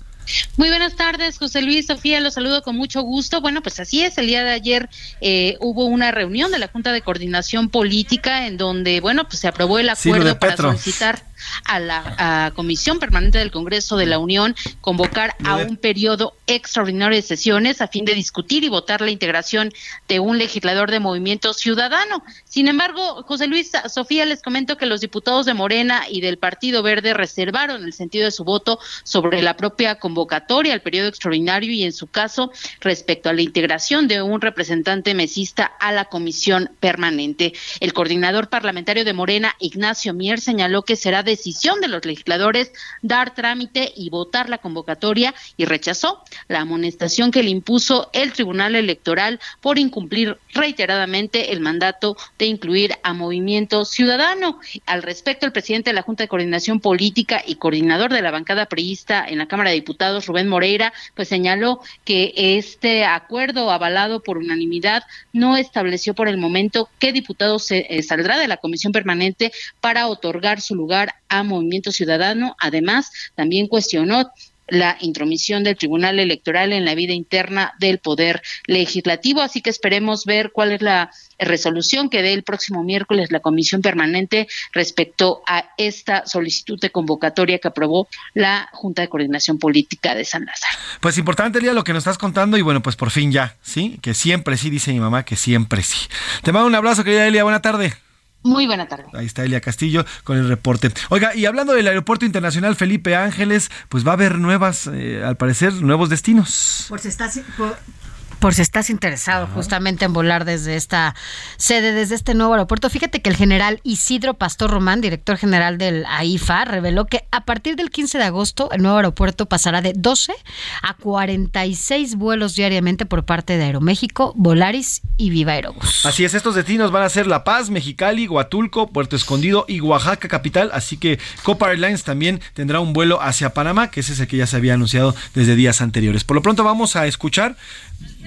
Muy buenas tardes, José Luis, Sofía, los saludo con mucho gusto. Bueno, pues así es, el día de ayer eh, hubo una reunión de la Junta de Coordinación Política en donde, bueno, pues se aprobó el acuerdo para solicitar a la Comisión Permanente del Congreso de la Unión convocar a un periodo extraordinario de sesiones a fin de discutir y votar la integración de un legislador de movimiento ciudadano. Sin embargo, José Luis, Sofía, les comento que los diputados de Morena y del Partido Verde reservaron el sentido de su voto sobre la propia convocatoria al periodo extraordinario y en su caso respecto a la integración de un representante mesista a la comisión permanente. El coordinador parlamentario de Morena, Ignacio Mier, señaló que será de decisión de los legisladores dar trámite y votar la convocatoria y rechazó la amonestación que le impuso el Tribunal Electoral por incumplir reiteradamente el mandato de incluir a Movimiento Ciudadano. Al respecto, el presidente de la Junta de Coordinación Política y coordinador de la bancada priista en la Cámara de Diputados, Rubén Moreira, pues señaló que este acuerdo avalado por unanimidad no estableció por el momento qué diputado se, eh, saldrá de la comisión permanente para otorgar su lugar a Movimiento Ciudadano. Además, también cuestionó la intromisión del Tribunal Electoral en la vida interna del Poder Legislativo. Así que esperemos ver cuál es la resolución que dé el próximo miércoles la Comisión Permanente respecto a esta solicitud de convocatoria que aprobó la Junta de Coordinación Política de San Lázaro. Pues importante, Elia, lo que nos estás contando y bueno, pues por fin ya, ¿sí? Que siempre sí, dice mi mamá, que siempre sí. Te mando un abrazo, querida Elia, buena tarde. Muy buena tarde. Ahí está Elia Castillo con el reporte. Oiga, y hablando del Aeropuerto Internacional Felipe Ángeles, pues va a haber nuevas, eh, al parecer, nuevos destinos. Por si estás, por, por si estás interesado justamente en volar desde esta sede, desde este nuevo aeropuerto. Fíjate que el general Isidro Pastor Román, director general del AIFA, reveló que a partir del 15 de agosto el nuevo aeropuerto pasará de 12 a 46 vuelos diariamente por parte de Aeroméxico, Volaris y Viva Aerobús. Así es, estos destinos van a ser La Paz, Mexicali, Huatulco, Puerto Escondido y Oaxaca capital, así que Copa Airlines también tendrá un vuelo hacia Panamá, que ese es el que ya se había anunciado desde días anteriores. Por lo pronto vamos a escuchar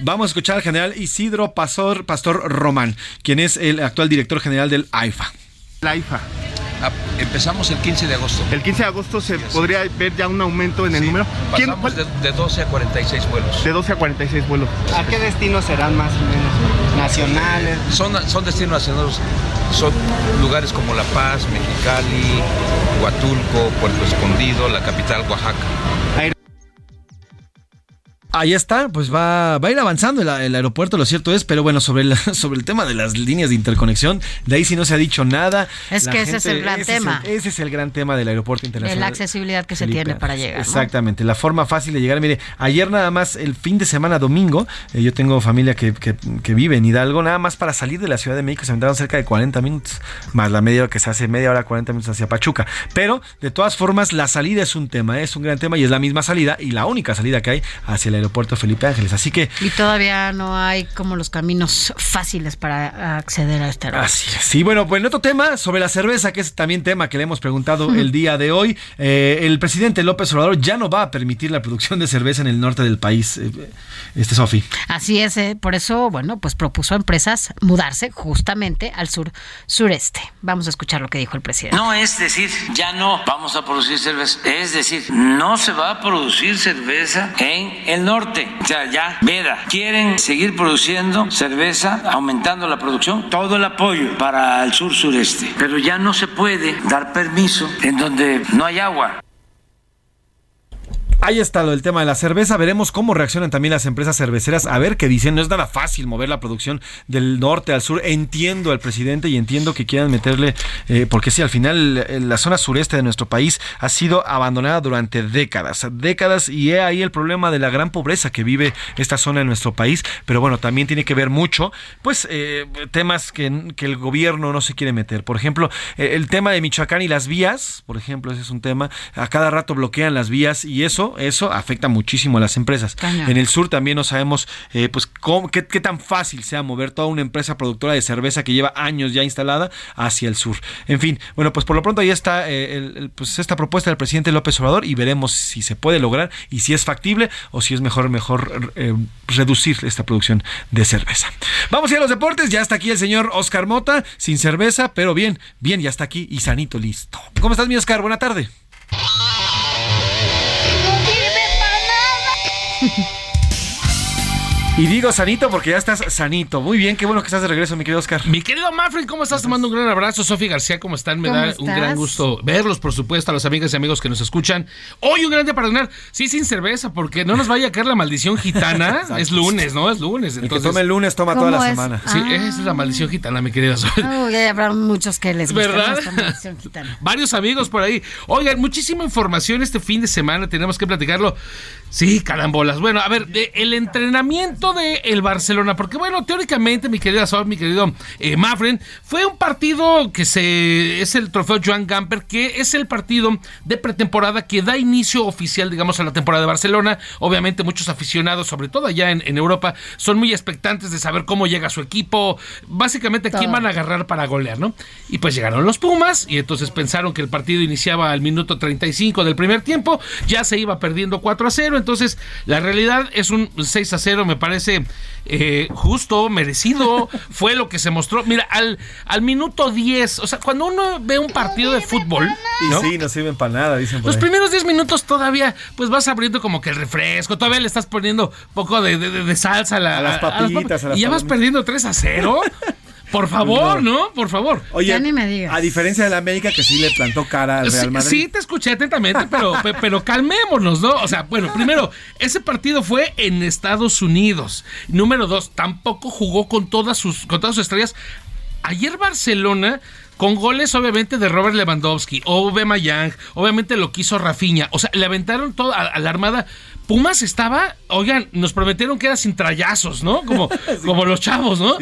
Vamos a escuchar al general Isidro Pastor, Pastor Román, quien es el actual director general del AIFA. La AIFA. Ah, empezamos el 15 de agosto. El 15 de agosto se podría ver ya un aumento en el número. Pasamos de, de, 12 a 46 vuelos. De 12 a 46 vuelos. ¿A qué destinos serán más o menos? ¿Nacionales? Son, son destinos nacionales. Son lugares como La Paz, Mexicali, Huatulco, Puerto Escondido, la capital Oaxaca. Ahí está, pues va, va a ir avanzando el, el, aeropuerto, lo cierto es, pero bueno, sobre el, sobre el tema de las líneas de interconexión, de ahí sí no se ha dicho nada. Es la que gente, ese es el gran ese tema. Es el, ese es el gran tema del aeropuerto internacional. La accesibilidad que Felipe, se tiene para llegar. Exactamente, ¿no? la forma fácil de llegar. Mire, ayer nada más, el fin de semana domingo, eh, yo tengo familia que, que, que, vive en Hidalgo, nada más para salir de la Ciudad de México se aventaron cerca de 40 minutos, más la media hora que se hace, media hora, 40 minutos hacia Pachuca. Pero, de todas formas, la salida es un tema, es un gran tema y es la misma salida y la única salida que hay hacia el aeropuerto Felipe Ángeles. Así que. Y todavía no hay como los caminos fáciles para acceder a este aeropuerto. Así es. Sí, bueno, pues en otro tema, sobre la cerveza, que es también tema que le hemos preguntado el día de hoy. Eh, el presidente López Obrador ya no va a permitir la producción de cerveza en el norte del país. Eh, este Sofi. Así es, eh, por eso, bueno, pues propuso a empresas mudarse justamente al sur sureste. Vamos a escuchar lo que dijo el presidente. No es decir, ya no vamos a producir cerveza, es decir, no se va a producir cerveza en el norte. O sea, ya Veda, quieren seguir produciendo cerveza, aumentando la producción, todo el apoyo para el sur sureste, pero ya no se puede dar permiso en donde no hay agua. Ahí está lo del tema de la cerveza. Veremos cómo reaccionan también las empresas cerveceras. A ver qué dicen. No es nada fácil mover la producción del norte al sur. Entiendo al presidente y entiendo que quieran meterle, eh, porque sí, al final la zona sureste de nuestro país ha sido abandonada durante décadas. Décadas y he ahí el problema de la gran pobreza que vive esta zona en nuestro país. Pero bueno, también tiene que ver mucho, pues, eh, temas que, que, el gobierno no se quiere meter. Por ejemplo, eh, el tema de Michoacán y las vías, por ejemplo, ese es un tema. A cada rato bloquean las vías y eso eso afecta muchísimo a las empresas. Caña. En el sur también no sabemos eh, pues cómo, qué, qué, tan fácil sea mover toda una empresa productora de cerveza que lleva años ya instalada hacia el sur. En fin, bueno, pues por lo pronto ahí está eh, el, el, pues esta propuesta del presidente López Obrador y veremos si se puede lograr y si es factible o si es mejor, mejor eh, reducir esta producción de cerveza. Vamos a ir a los deportes, ya está aquí el señor Oscar Mota, sin cerveza, pero bien, bien, ya está aquí y sanito listo. ¿Cómo estás, mi Oscar? Buena tarde. Thank *laughs* you. Y digo sanito porque ya estás sanito. Muy bien, qué bueno que estás de regreso, mi querido Oscar. Mi querido Manfred, ¿cómo estás? Te mando un gran abrazo. Sofía García, ¿cómo están? Me da estás? un gran gusto verlos, por supuesto, a las amigas y amigos que nos escuchan. Hoy un gran día para donar. Sí, sin cerveza, porque no nos vaya a caer la maldición gitana. *laughs* es lunes, ¿no? Es lunes. Entonces... El que tome el lunes toma toda la es? semana. Sí, ah. esa es la maldición gitana, mi querida Sofía. Uy, habrá muchos que les gusta ¿verdad? esta maldición gitana. *laughs* Varios amigos por ahí. Oigan, muchísima información este fin de semana. Tenemos que platicarlo. Sí, carambolas. Bueno, a ver, de, el entrenamiento asunto de el Barcelona, porque bueno, teóricamente, mi querida Sol, mi querido eh, Mafren, fue un partido que se es el trofeo Joan Gamper, que es el partido de pretemporada que da inicio oficial, digamos, a la temporada de Barcelona. Obviamente, muchos aficionados, sobre todo allá en, Europa, son muy expectantes de saber cómo llega su equipo, básicamente quién van a agarrar para golear, ¿no? Y pues llegaron los Pumas y entonces pensaron que el partido iniciaba al minuto 35 del primer tiempo, ya se iba perdiendo 4 a 0, entonces la realidad es un 6 a 0, me parece eh, justo, merecido, *laughs* fue lo que se mostró. Mira, al, al minuto 10, o sea, cuando uno ve un partido de fútbol... ¿no? Y sí, no sirven para nada, dicen. Los primeros 10 minutos todavía, pues vas abriendo como que el refresco, todavía le estás poniendo poco de, de, salsa a, las papitas. y ya vas perdiendo 3 a 0. *laughs* Por favor, ¿no? Por favor. Oye, ya ni me digas. A diferencia de la América que sí le plantó cara al Real Madrid. Sí, te escuché atentamente, pero, pero calmémonos, ¿no? O sea, bueno, primero, ese partido fue en Estados Unidos. Número dos, tampoco jugó con todas sus, con todas sus estrellas. Ayer Barcelona con goles obviamente de Robert Lewandowski, o Mayang, obviamente lo quiso Rafinha, o sea, le aventaron todo a, la Armada. Pumas estaba, oigan, nos prometieron que era sin trayazos, ¿no? Como, *laughs* como los chavos, ¿no?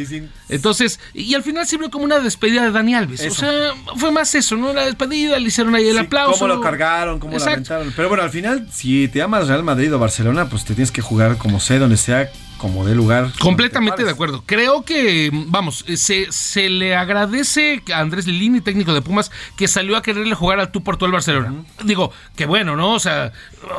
Entonces, y al final sirvió como una despedida de Dani Alves. O sea, fue más eso, ¿no? La despedida, le hicieron ahí el aplauso. Cómo lo cargaron, cómo lo aventaron. Pero bueno, al final, si te amas Real Madrid o Barcelona, pues te tienes que jugar como sea, donde sea, como de lugar. Completamente de acuerdo. Creo que, vamos, se, se le agradece a Andrés Lilini, técnico de Pumas, que salió a quererle jugar al tú por todo el Barcelona. Digo, que bueno, ¿no? O sea,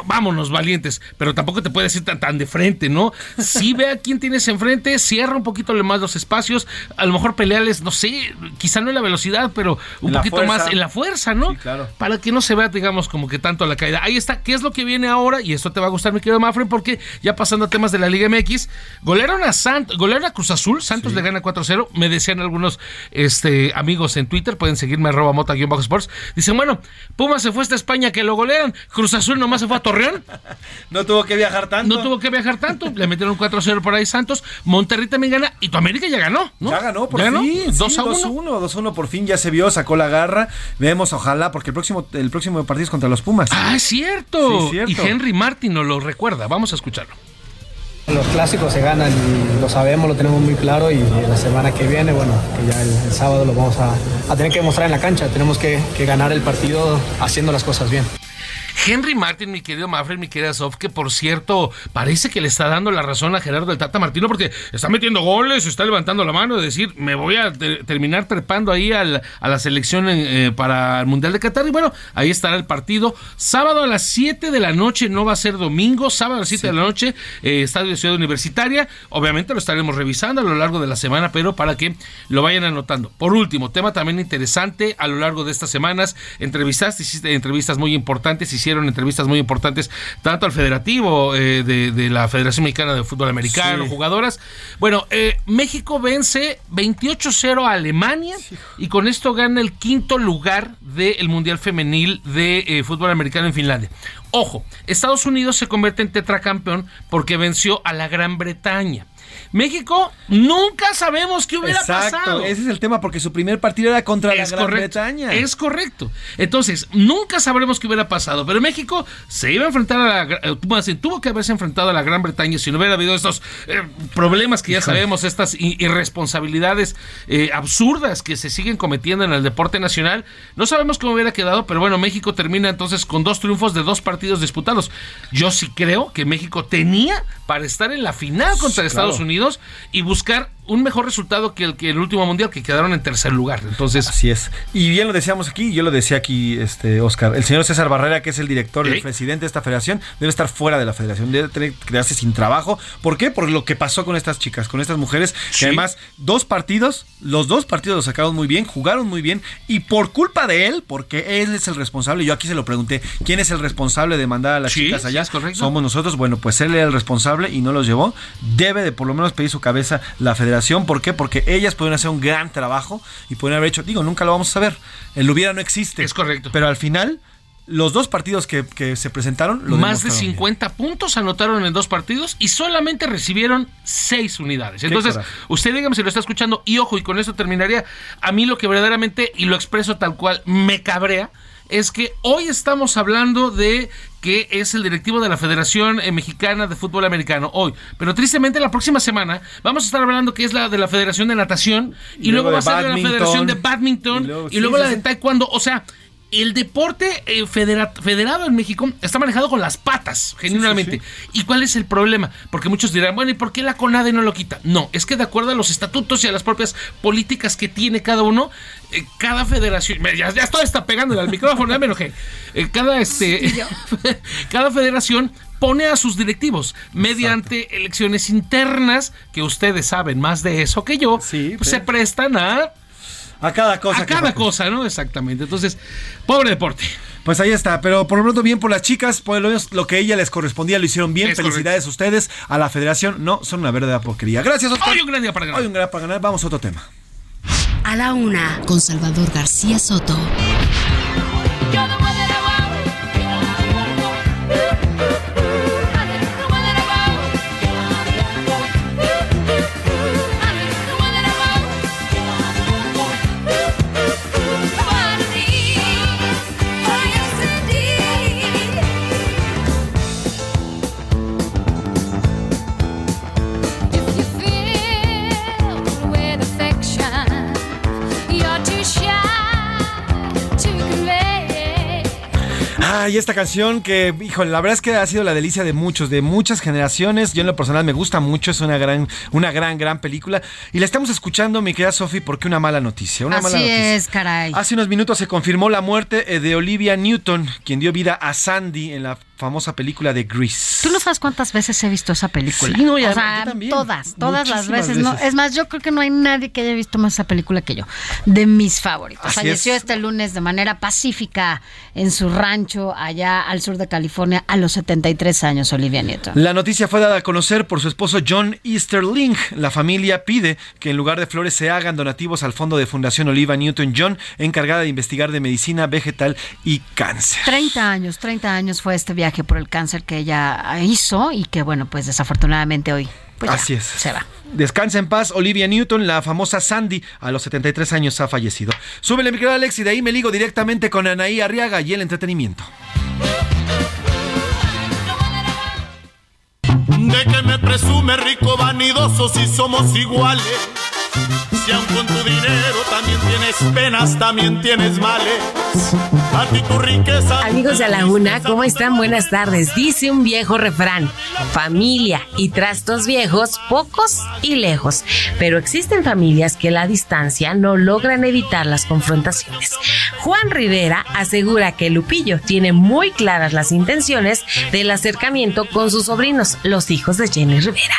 vámonos, valientes, pero tampoco te puedes ir tan, tan de frente, ¿no? Sí ve a quién tienes enfrente, cierra un poquito más los espacios, a lo mejor peleales, no sé, quizá no en la velocidad, pero un poquito más en la fuerza, ¿no? claro. Para que no se vea, digamos, como que tanto la caída. Ahí está, ¿qué es lo que viene ahora? Y esto te va a gustar, mi querido Mafre, porque ya pasando a temas de la Liga MX, Golearon a Santos, golearon a Cruz Azul, Santos le gana 4-0. Me decían algunos este, amigos en Twitter, pueden seguirme arroba mota-sports. Dicen, bueno, Puma se fue hasta España que lo golearon. Cruz Azul nomás se fue a Torreón. *laughs* no tuvo que viajar tanto. No tuvo que viajar tanto. le metieron 4-0 por ahí Santos. Monterrey también gana. Y tu América ya ganó, ¿no? Ya ganó, por fin. 2-1. 2-1, por fin ya se vio, sacó la garra. Vemos, ojalá, porque el próximo, el próximo partido es contra los Pumas. Ah, es cierto. cierto. Y Henry Martin nos lo recuerda. Vamos a escucharlo. Los clásicos se ganan y lo sabemos, lo tenemos muy claro y la semana que viene, bueno, que ya el, sábado lo vamos a, tener que demostrar en la cancha, tenemos que, ganar el partido haciendo las cosas bien. Henry Martin, mi querido Mafred, mi querida Sof, que por cierto, parece que le está dando la razón a Gerardo del Tata Martino porque está metiendo goles, está levantando la mano de decir, me voy a terminar trepando ahí a la selección eh, para el Mundial de Qatar. Y bueno, ahí estará el partido. Sábado a las 7 de la noche, no va a ser domingo, sábado a las 7 de la noche, eh, Estadio de Ciudad Universitaria. Obviamente lo estaremos revisando a lo largo de la semana, pero para que lo vayan anotando. Por último, tema también interesante a lo largo de estas semanas, entrevistas, hiciste entrevistas muy importantes, hicieron entrevistas muy importantes tanto al federativo eh, de, la Federación Mexicana de Fútbol Americano, jugadoras. Bueno, eh, México vence 28-0 a Alemania y con esto gana el quinto lugar del Mundial Femenil de eh, Fútbol Americano en Finlandia. Ojo, Estados Unidos se convierte en tetracampeón porque venció a la Gran Bretaña. México nunca sabemos qué hubiera Exacto, pasado. Ese es el tema, porque su primer partido era contra la Gran Bretaña. Es correcto. Entonces, nunca sabremos qué hubiera pasado. Pero México se iba a enfrentar a la. Eh, tuvo que haberse enfrentado a la Gran Bretaña si no hubiera habido estos eh, problemas que ya sabemos, estas irresponsabilidades eh, absurdas que se siguen cometiendo en el deporte nacional. No sabemos cómo hubiera quedado, pero bueno, México termina entonces con dos triunfos de dos partidos disputados. Yo sí creo que México tenía para estar en la final contra Estados Unidos y buscar un mejor resultado que el que el último mundial que quedaron en tercer lugar. Entonces, así es. Y bien lo decíamos aquí, yo lo decía aquí este Oscar, el señor César Barrera, que es el director y el presidente de esta federación, debe estar fuera de la federación, debe tener que quedarse sin trabajo. ¿Por qué? Por lo que pasó con estas chicas, con estas mujeres, que además dos partidos, los dos partidos los sacaron muy bien, jugaron muy bien y por culpa de él, porque él es el responsable, yo aquí se lo pregunté, ¿quién es el responsable de mandar a las chicas allá? Somos nosotros, bueno, pues él era el responsable y no los llevó. Debe de por lo menos pedir su cabeza la federación ¿Por qué? Porque ellas pueden hacer un gran trabajo y pueden haber hecho, digo, nunca lo vamos a saber. El hubiera no existe. Es correcto. Pero al final los dos partidos que, se presentaron. Más de 50 puntos anotaron en dos partidos y solamente recibieron seis unidades. Entonces, usted dígame si lo está escuchando y ojo, y con eso terminaría. A mí lo que verdaderamente, y lo expreso tal cual, me cabrea, es que hoy estamos hablando de que es el directivo de la Federación eh, Mexicana de Fútbol Americano hoy. Pero tristemente la próxima semana vamos a estar hablando que es la de la Federación de Natación y, luego, va a ser la Federación de Badminton y luego, la de Taekwondo. O sea, el deporte eh, federado en México está manejado con las patas, genuinamente. ¿Y cuál es el problema? Porque muchos dirán, bueno, ¿y por qué la CONADE no lo quita? No, es que de acuerdo a los estatutos y a las propias políticas que tiene cada uno, eh, cada federación, ya, ya estoy está pegándole al micrófono, ya me enojé. Eh, cada, este, *laughs* cada federación pone a sus directivos mediante elecciones internas, que ustedes saben más de eso que yo, pues, se prestan a a cada cosa. A cada cosa, ¿no? Exactamente. Entonces, pobre deporte. Pues ahí está, pero por lo pronto bien por las chicas, por lo menos lo que ella les correspondía lo hicieron bien. Felicidades a ustedes, a la federación, no, son una verdadera porquería. Gracias, Oscar. Hoy un gran día para ganar. Hoy un gran día para ganar, vamos a otro tema. A la una, con Salvador García Soto. Y esta canción que, híjole, la verdad es que ha sido la delicia de muchos, de muchas generaciones. Yo en lo personal me gusta mucho, es una gran, una gran, gran película. Y la estamos escuchando, mi querida Sofi, porque una mala noticia. Una Así mala noticia. es, caray. Hace unos minutos se confirmó la muerte eh, de Olivia Newton, quien dio vida a Sandy en la famosa película de Grease. Tú no sabes cuántas veces he visto esa película. Sí, no, ya, o sea, todas, todas las veces, No, es más, yo creo que no hay nadie que haya visto más esa película que yo. De mis favoritos. Falleció este lunes de manera pacífica en su rancho allá al sur de California a los 73 años, Olivia Newton. La noticia fue dada a conocer por su esposo John Easterling. La familia pide que en lugar de flores se hagan donativos al fondo de Fundación Oliva Newton John, encargada de investigar de medicina vegetal y cáncer. 30 años, 30 años fue este viaje por el cáncer que ella hizo y que, bueno, pues desafortunadamente hoy pues Así es. Se va. Descansa en paz, Olivia Newton, la famosa Sandy, a los 73 años ha fallecido. Súbele mi querido Alex y de ahí me ligo directamente con Anaí Arriaga y el entretenimiento. De que me presume rico, vanidoso, si somos iguales si aun con tu dinero también tienes penas, también tienes males. A ti tu riqueza. Amigos de la Una, ¿cómo están? Buenas tardes. Dice un viejo refrán: familia y trastos viejos, pocos y lejos. Pero existen familias que la distancia no logran evitar las confrontaciones. Juan Rivera asegura que Lupillo tiene muy claras las intenciones del acercamiento con sus sobrinos, los hijos de Jenny Rivera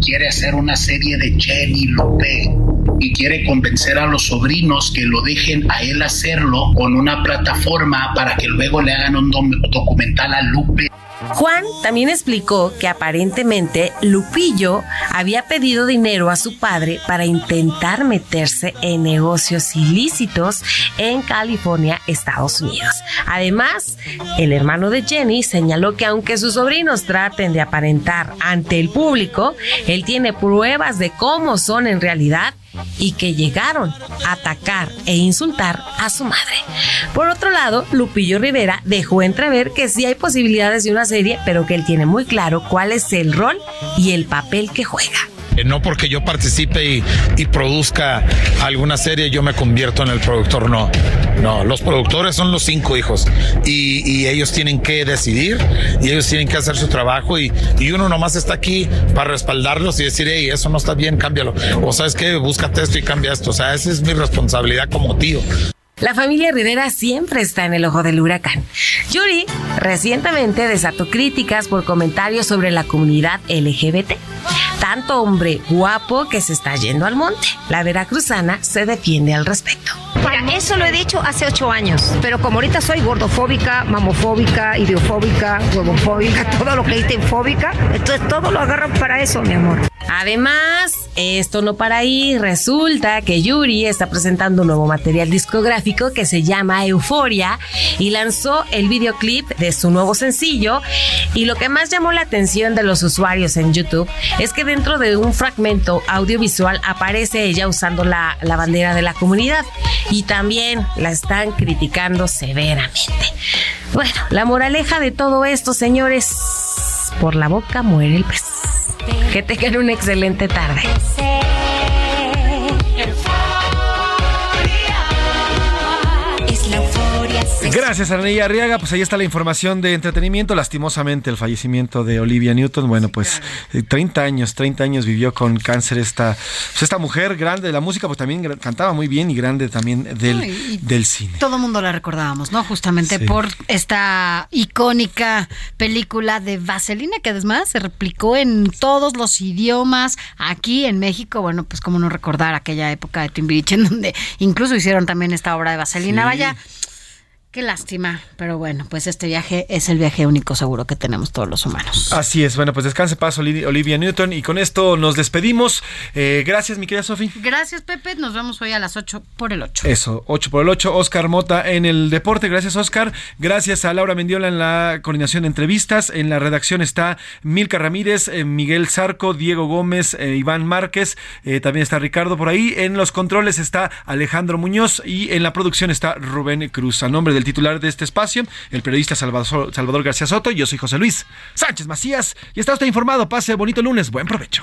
quiere hacer una serie de Jenny Lupe y quiere convencer a los sobrinos que lo dejen a él hacerlo con una plataforma para que luego le hagan un documental a Lupe. Juan también explicó que aparentemente Lupillo había pedido dinero a su padre para intentar meterse en negocios ilícitos en California, Estados Unidos. Además, el hermano de Jenny señaló que aunque sus sobrinos traten de aparentar ante el público, él tiene pruebas de cómo son en realidad y que llegaron a atacar e insultar a su madre. Por otro lado, Lupillo Rivera dejó entrever que sí hay posibilidades de una serie, pero que él tiene muy claro cuál es el rol y el papel que juega. Eh, no porque yo participe y, produzca alguna serie, yo me convierto en el productor, no. No, los productores son los cinco hijos y, ellos tienen que decidir y ellos tienen que hacer su trabajo y, y, uno nomás está aquí para respaldarlos y decir, hey, eso no está bien, cámbialo. O sabes que búscate esto y cambia esto. O sea, esa es mi responsabilidad como tío. La familia Rivera siempre está en el ojo del huracán. Yuri recientemente desató críticas por comentarios sobre la comunidad LGBT. Tanto hombre guapo que se está yendo al monte. La veracruzana se defiende al respecto. eso lo he dicho hace ocho años, pero como ahorita soy gordofóbica, mamofóbica, ideofóbica, huevofóbica, *laughs* todo lo que dicen fóbica, entonces todo lo agarran para eso, mi amor. Además, esto no para ahí, resulta que Yuri está presentando un nuevo material discográfico que se llama Euforia y lanzó el videoclip de su nuevo sencillo y lo que más llamó la atención de los usuarios en YouTube es que dentro de un fragmento audiovisual aparece ella usando la, la bandera de la comunidad y también la están criticando severamente. Bueno, la moraleja de todo esto, señores, por la boca muere el pez. Que tengan una excelente tarde. Gracias, Anaya Arriaga. Pues ahí está la información de entretenimiento. Lastimosamente, el fallecimiento de Olivia Newton. Bueno, pues 30 eh, años, 30 años vivió con cáncer esta, pues esta mujer grande de la música, pues también cantaba muy bien y grande también del, del cine. Todo el mundo la recordábamos, ¿no? Justamente por esta icónica película de Vaselina, que además se replicó en todos los idiomas. Aquí en México, bueno, pues como no recordar aquella época de Timbiriche, en donde incluso hicieron también esta obra de Vaselina. Vaya Qué lástima, pero bueno, pues este viaje es el viaje único seguro que tenemos todos los humanos. Así es, bueno, pues descanse paz Olivia Newton y con esto nos despedimos. Eh, gracias, mi querida Sofi. Gracias, Pepe, nos vemos hoy a las 8 por el 8. Eso, 8 por el 8, Oscar Mota en el deporte, gracias Oscar. Gracias a Laura Mendiola en la coordinación de entrevistas, en la redacción está Milka Ramírez, eh, Miguel Zarco, Diego Gómez, eh, Iván Márquez, también está Ricardo por ahí, en los controles está Alejandro Muñoz y en la producción está Rubén Cruz. A nombre de el titular de este espacio, el periodista Salvador, García Soto. Yo soy José Luis Sánchez Macías y está usted informado. Pase bonito lunes. Buen provecho.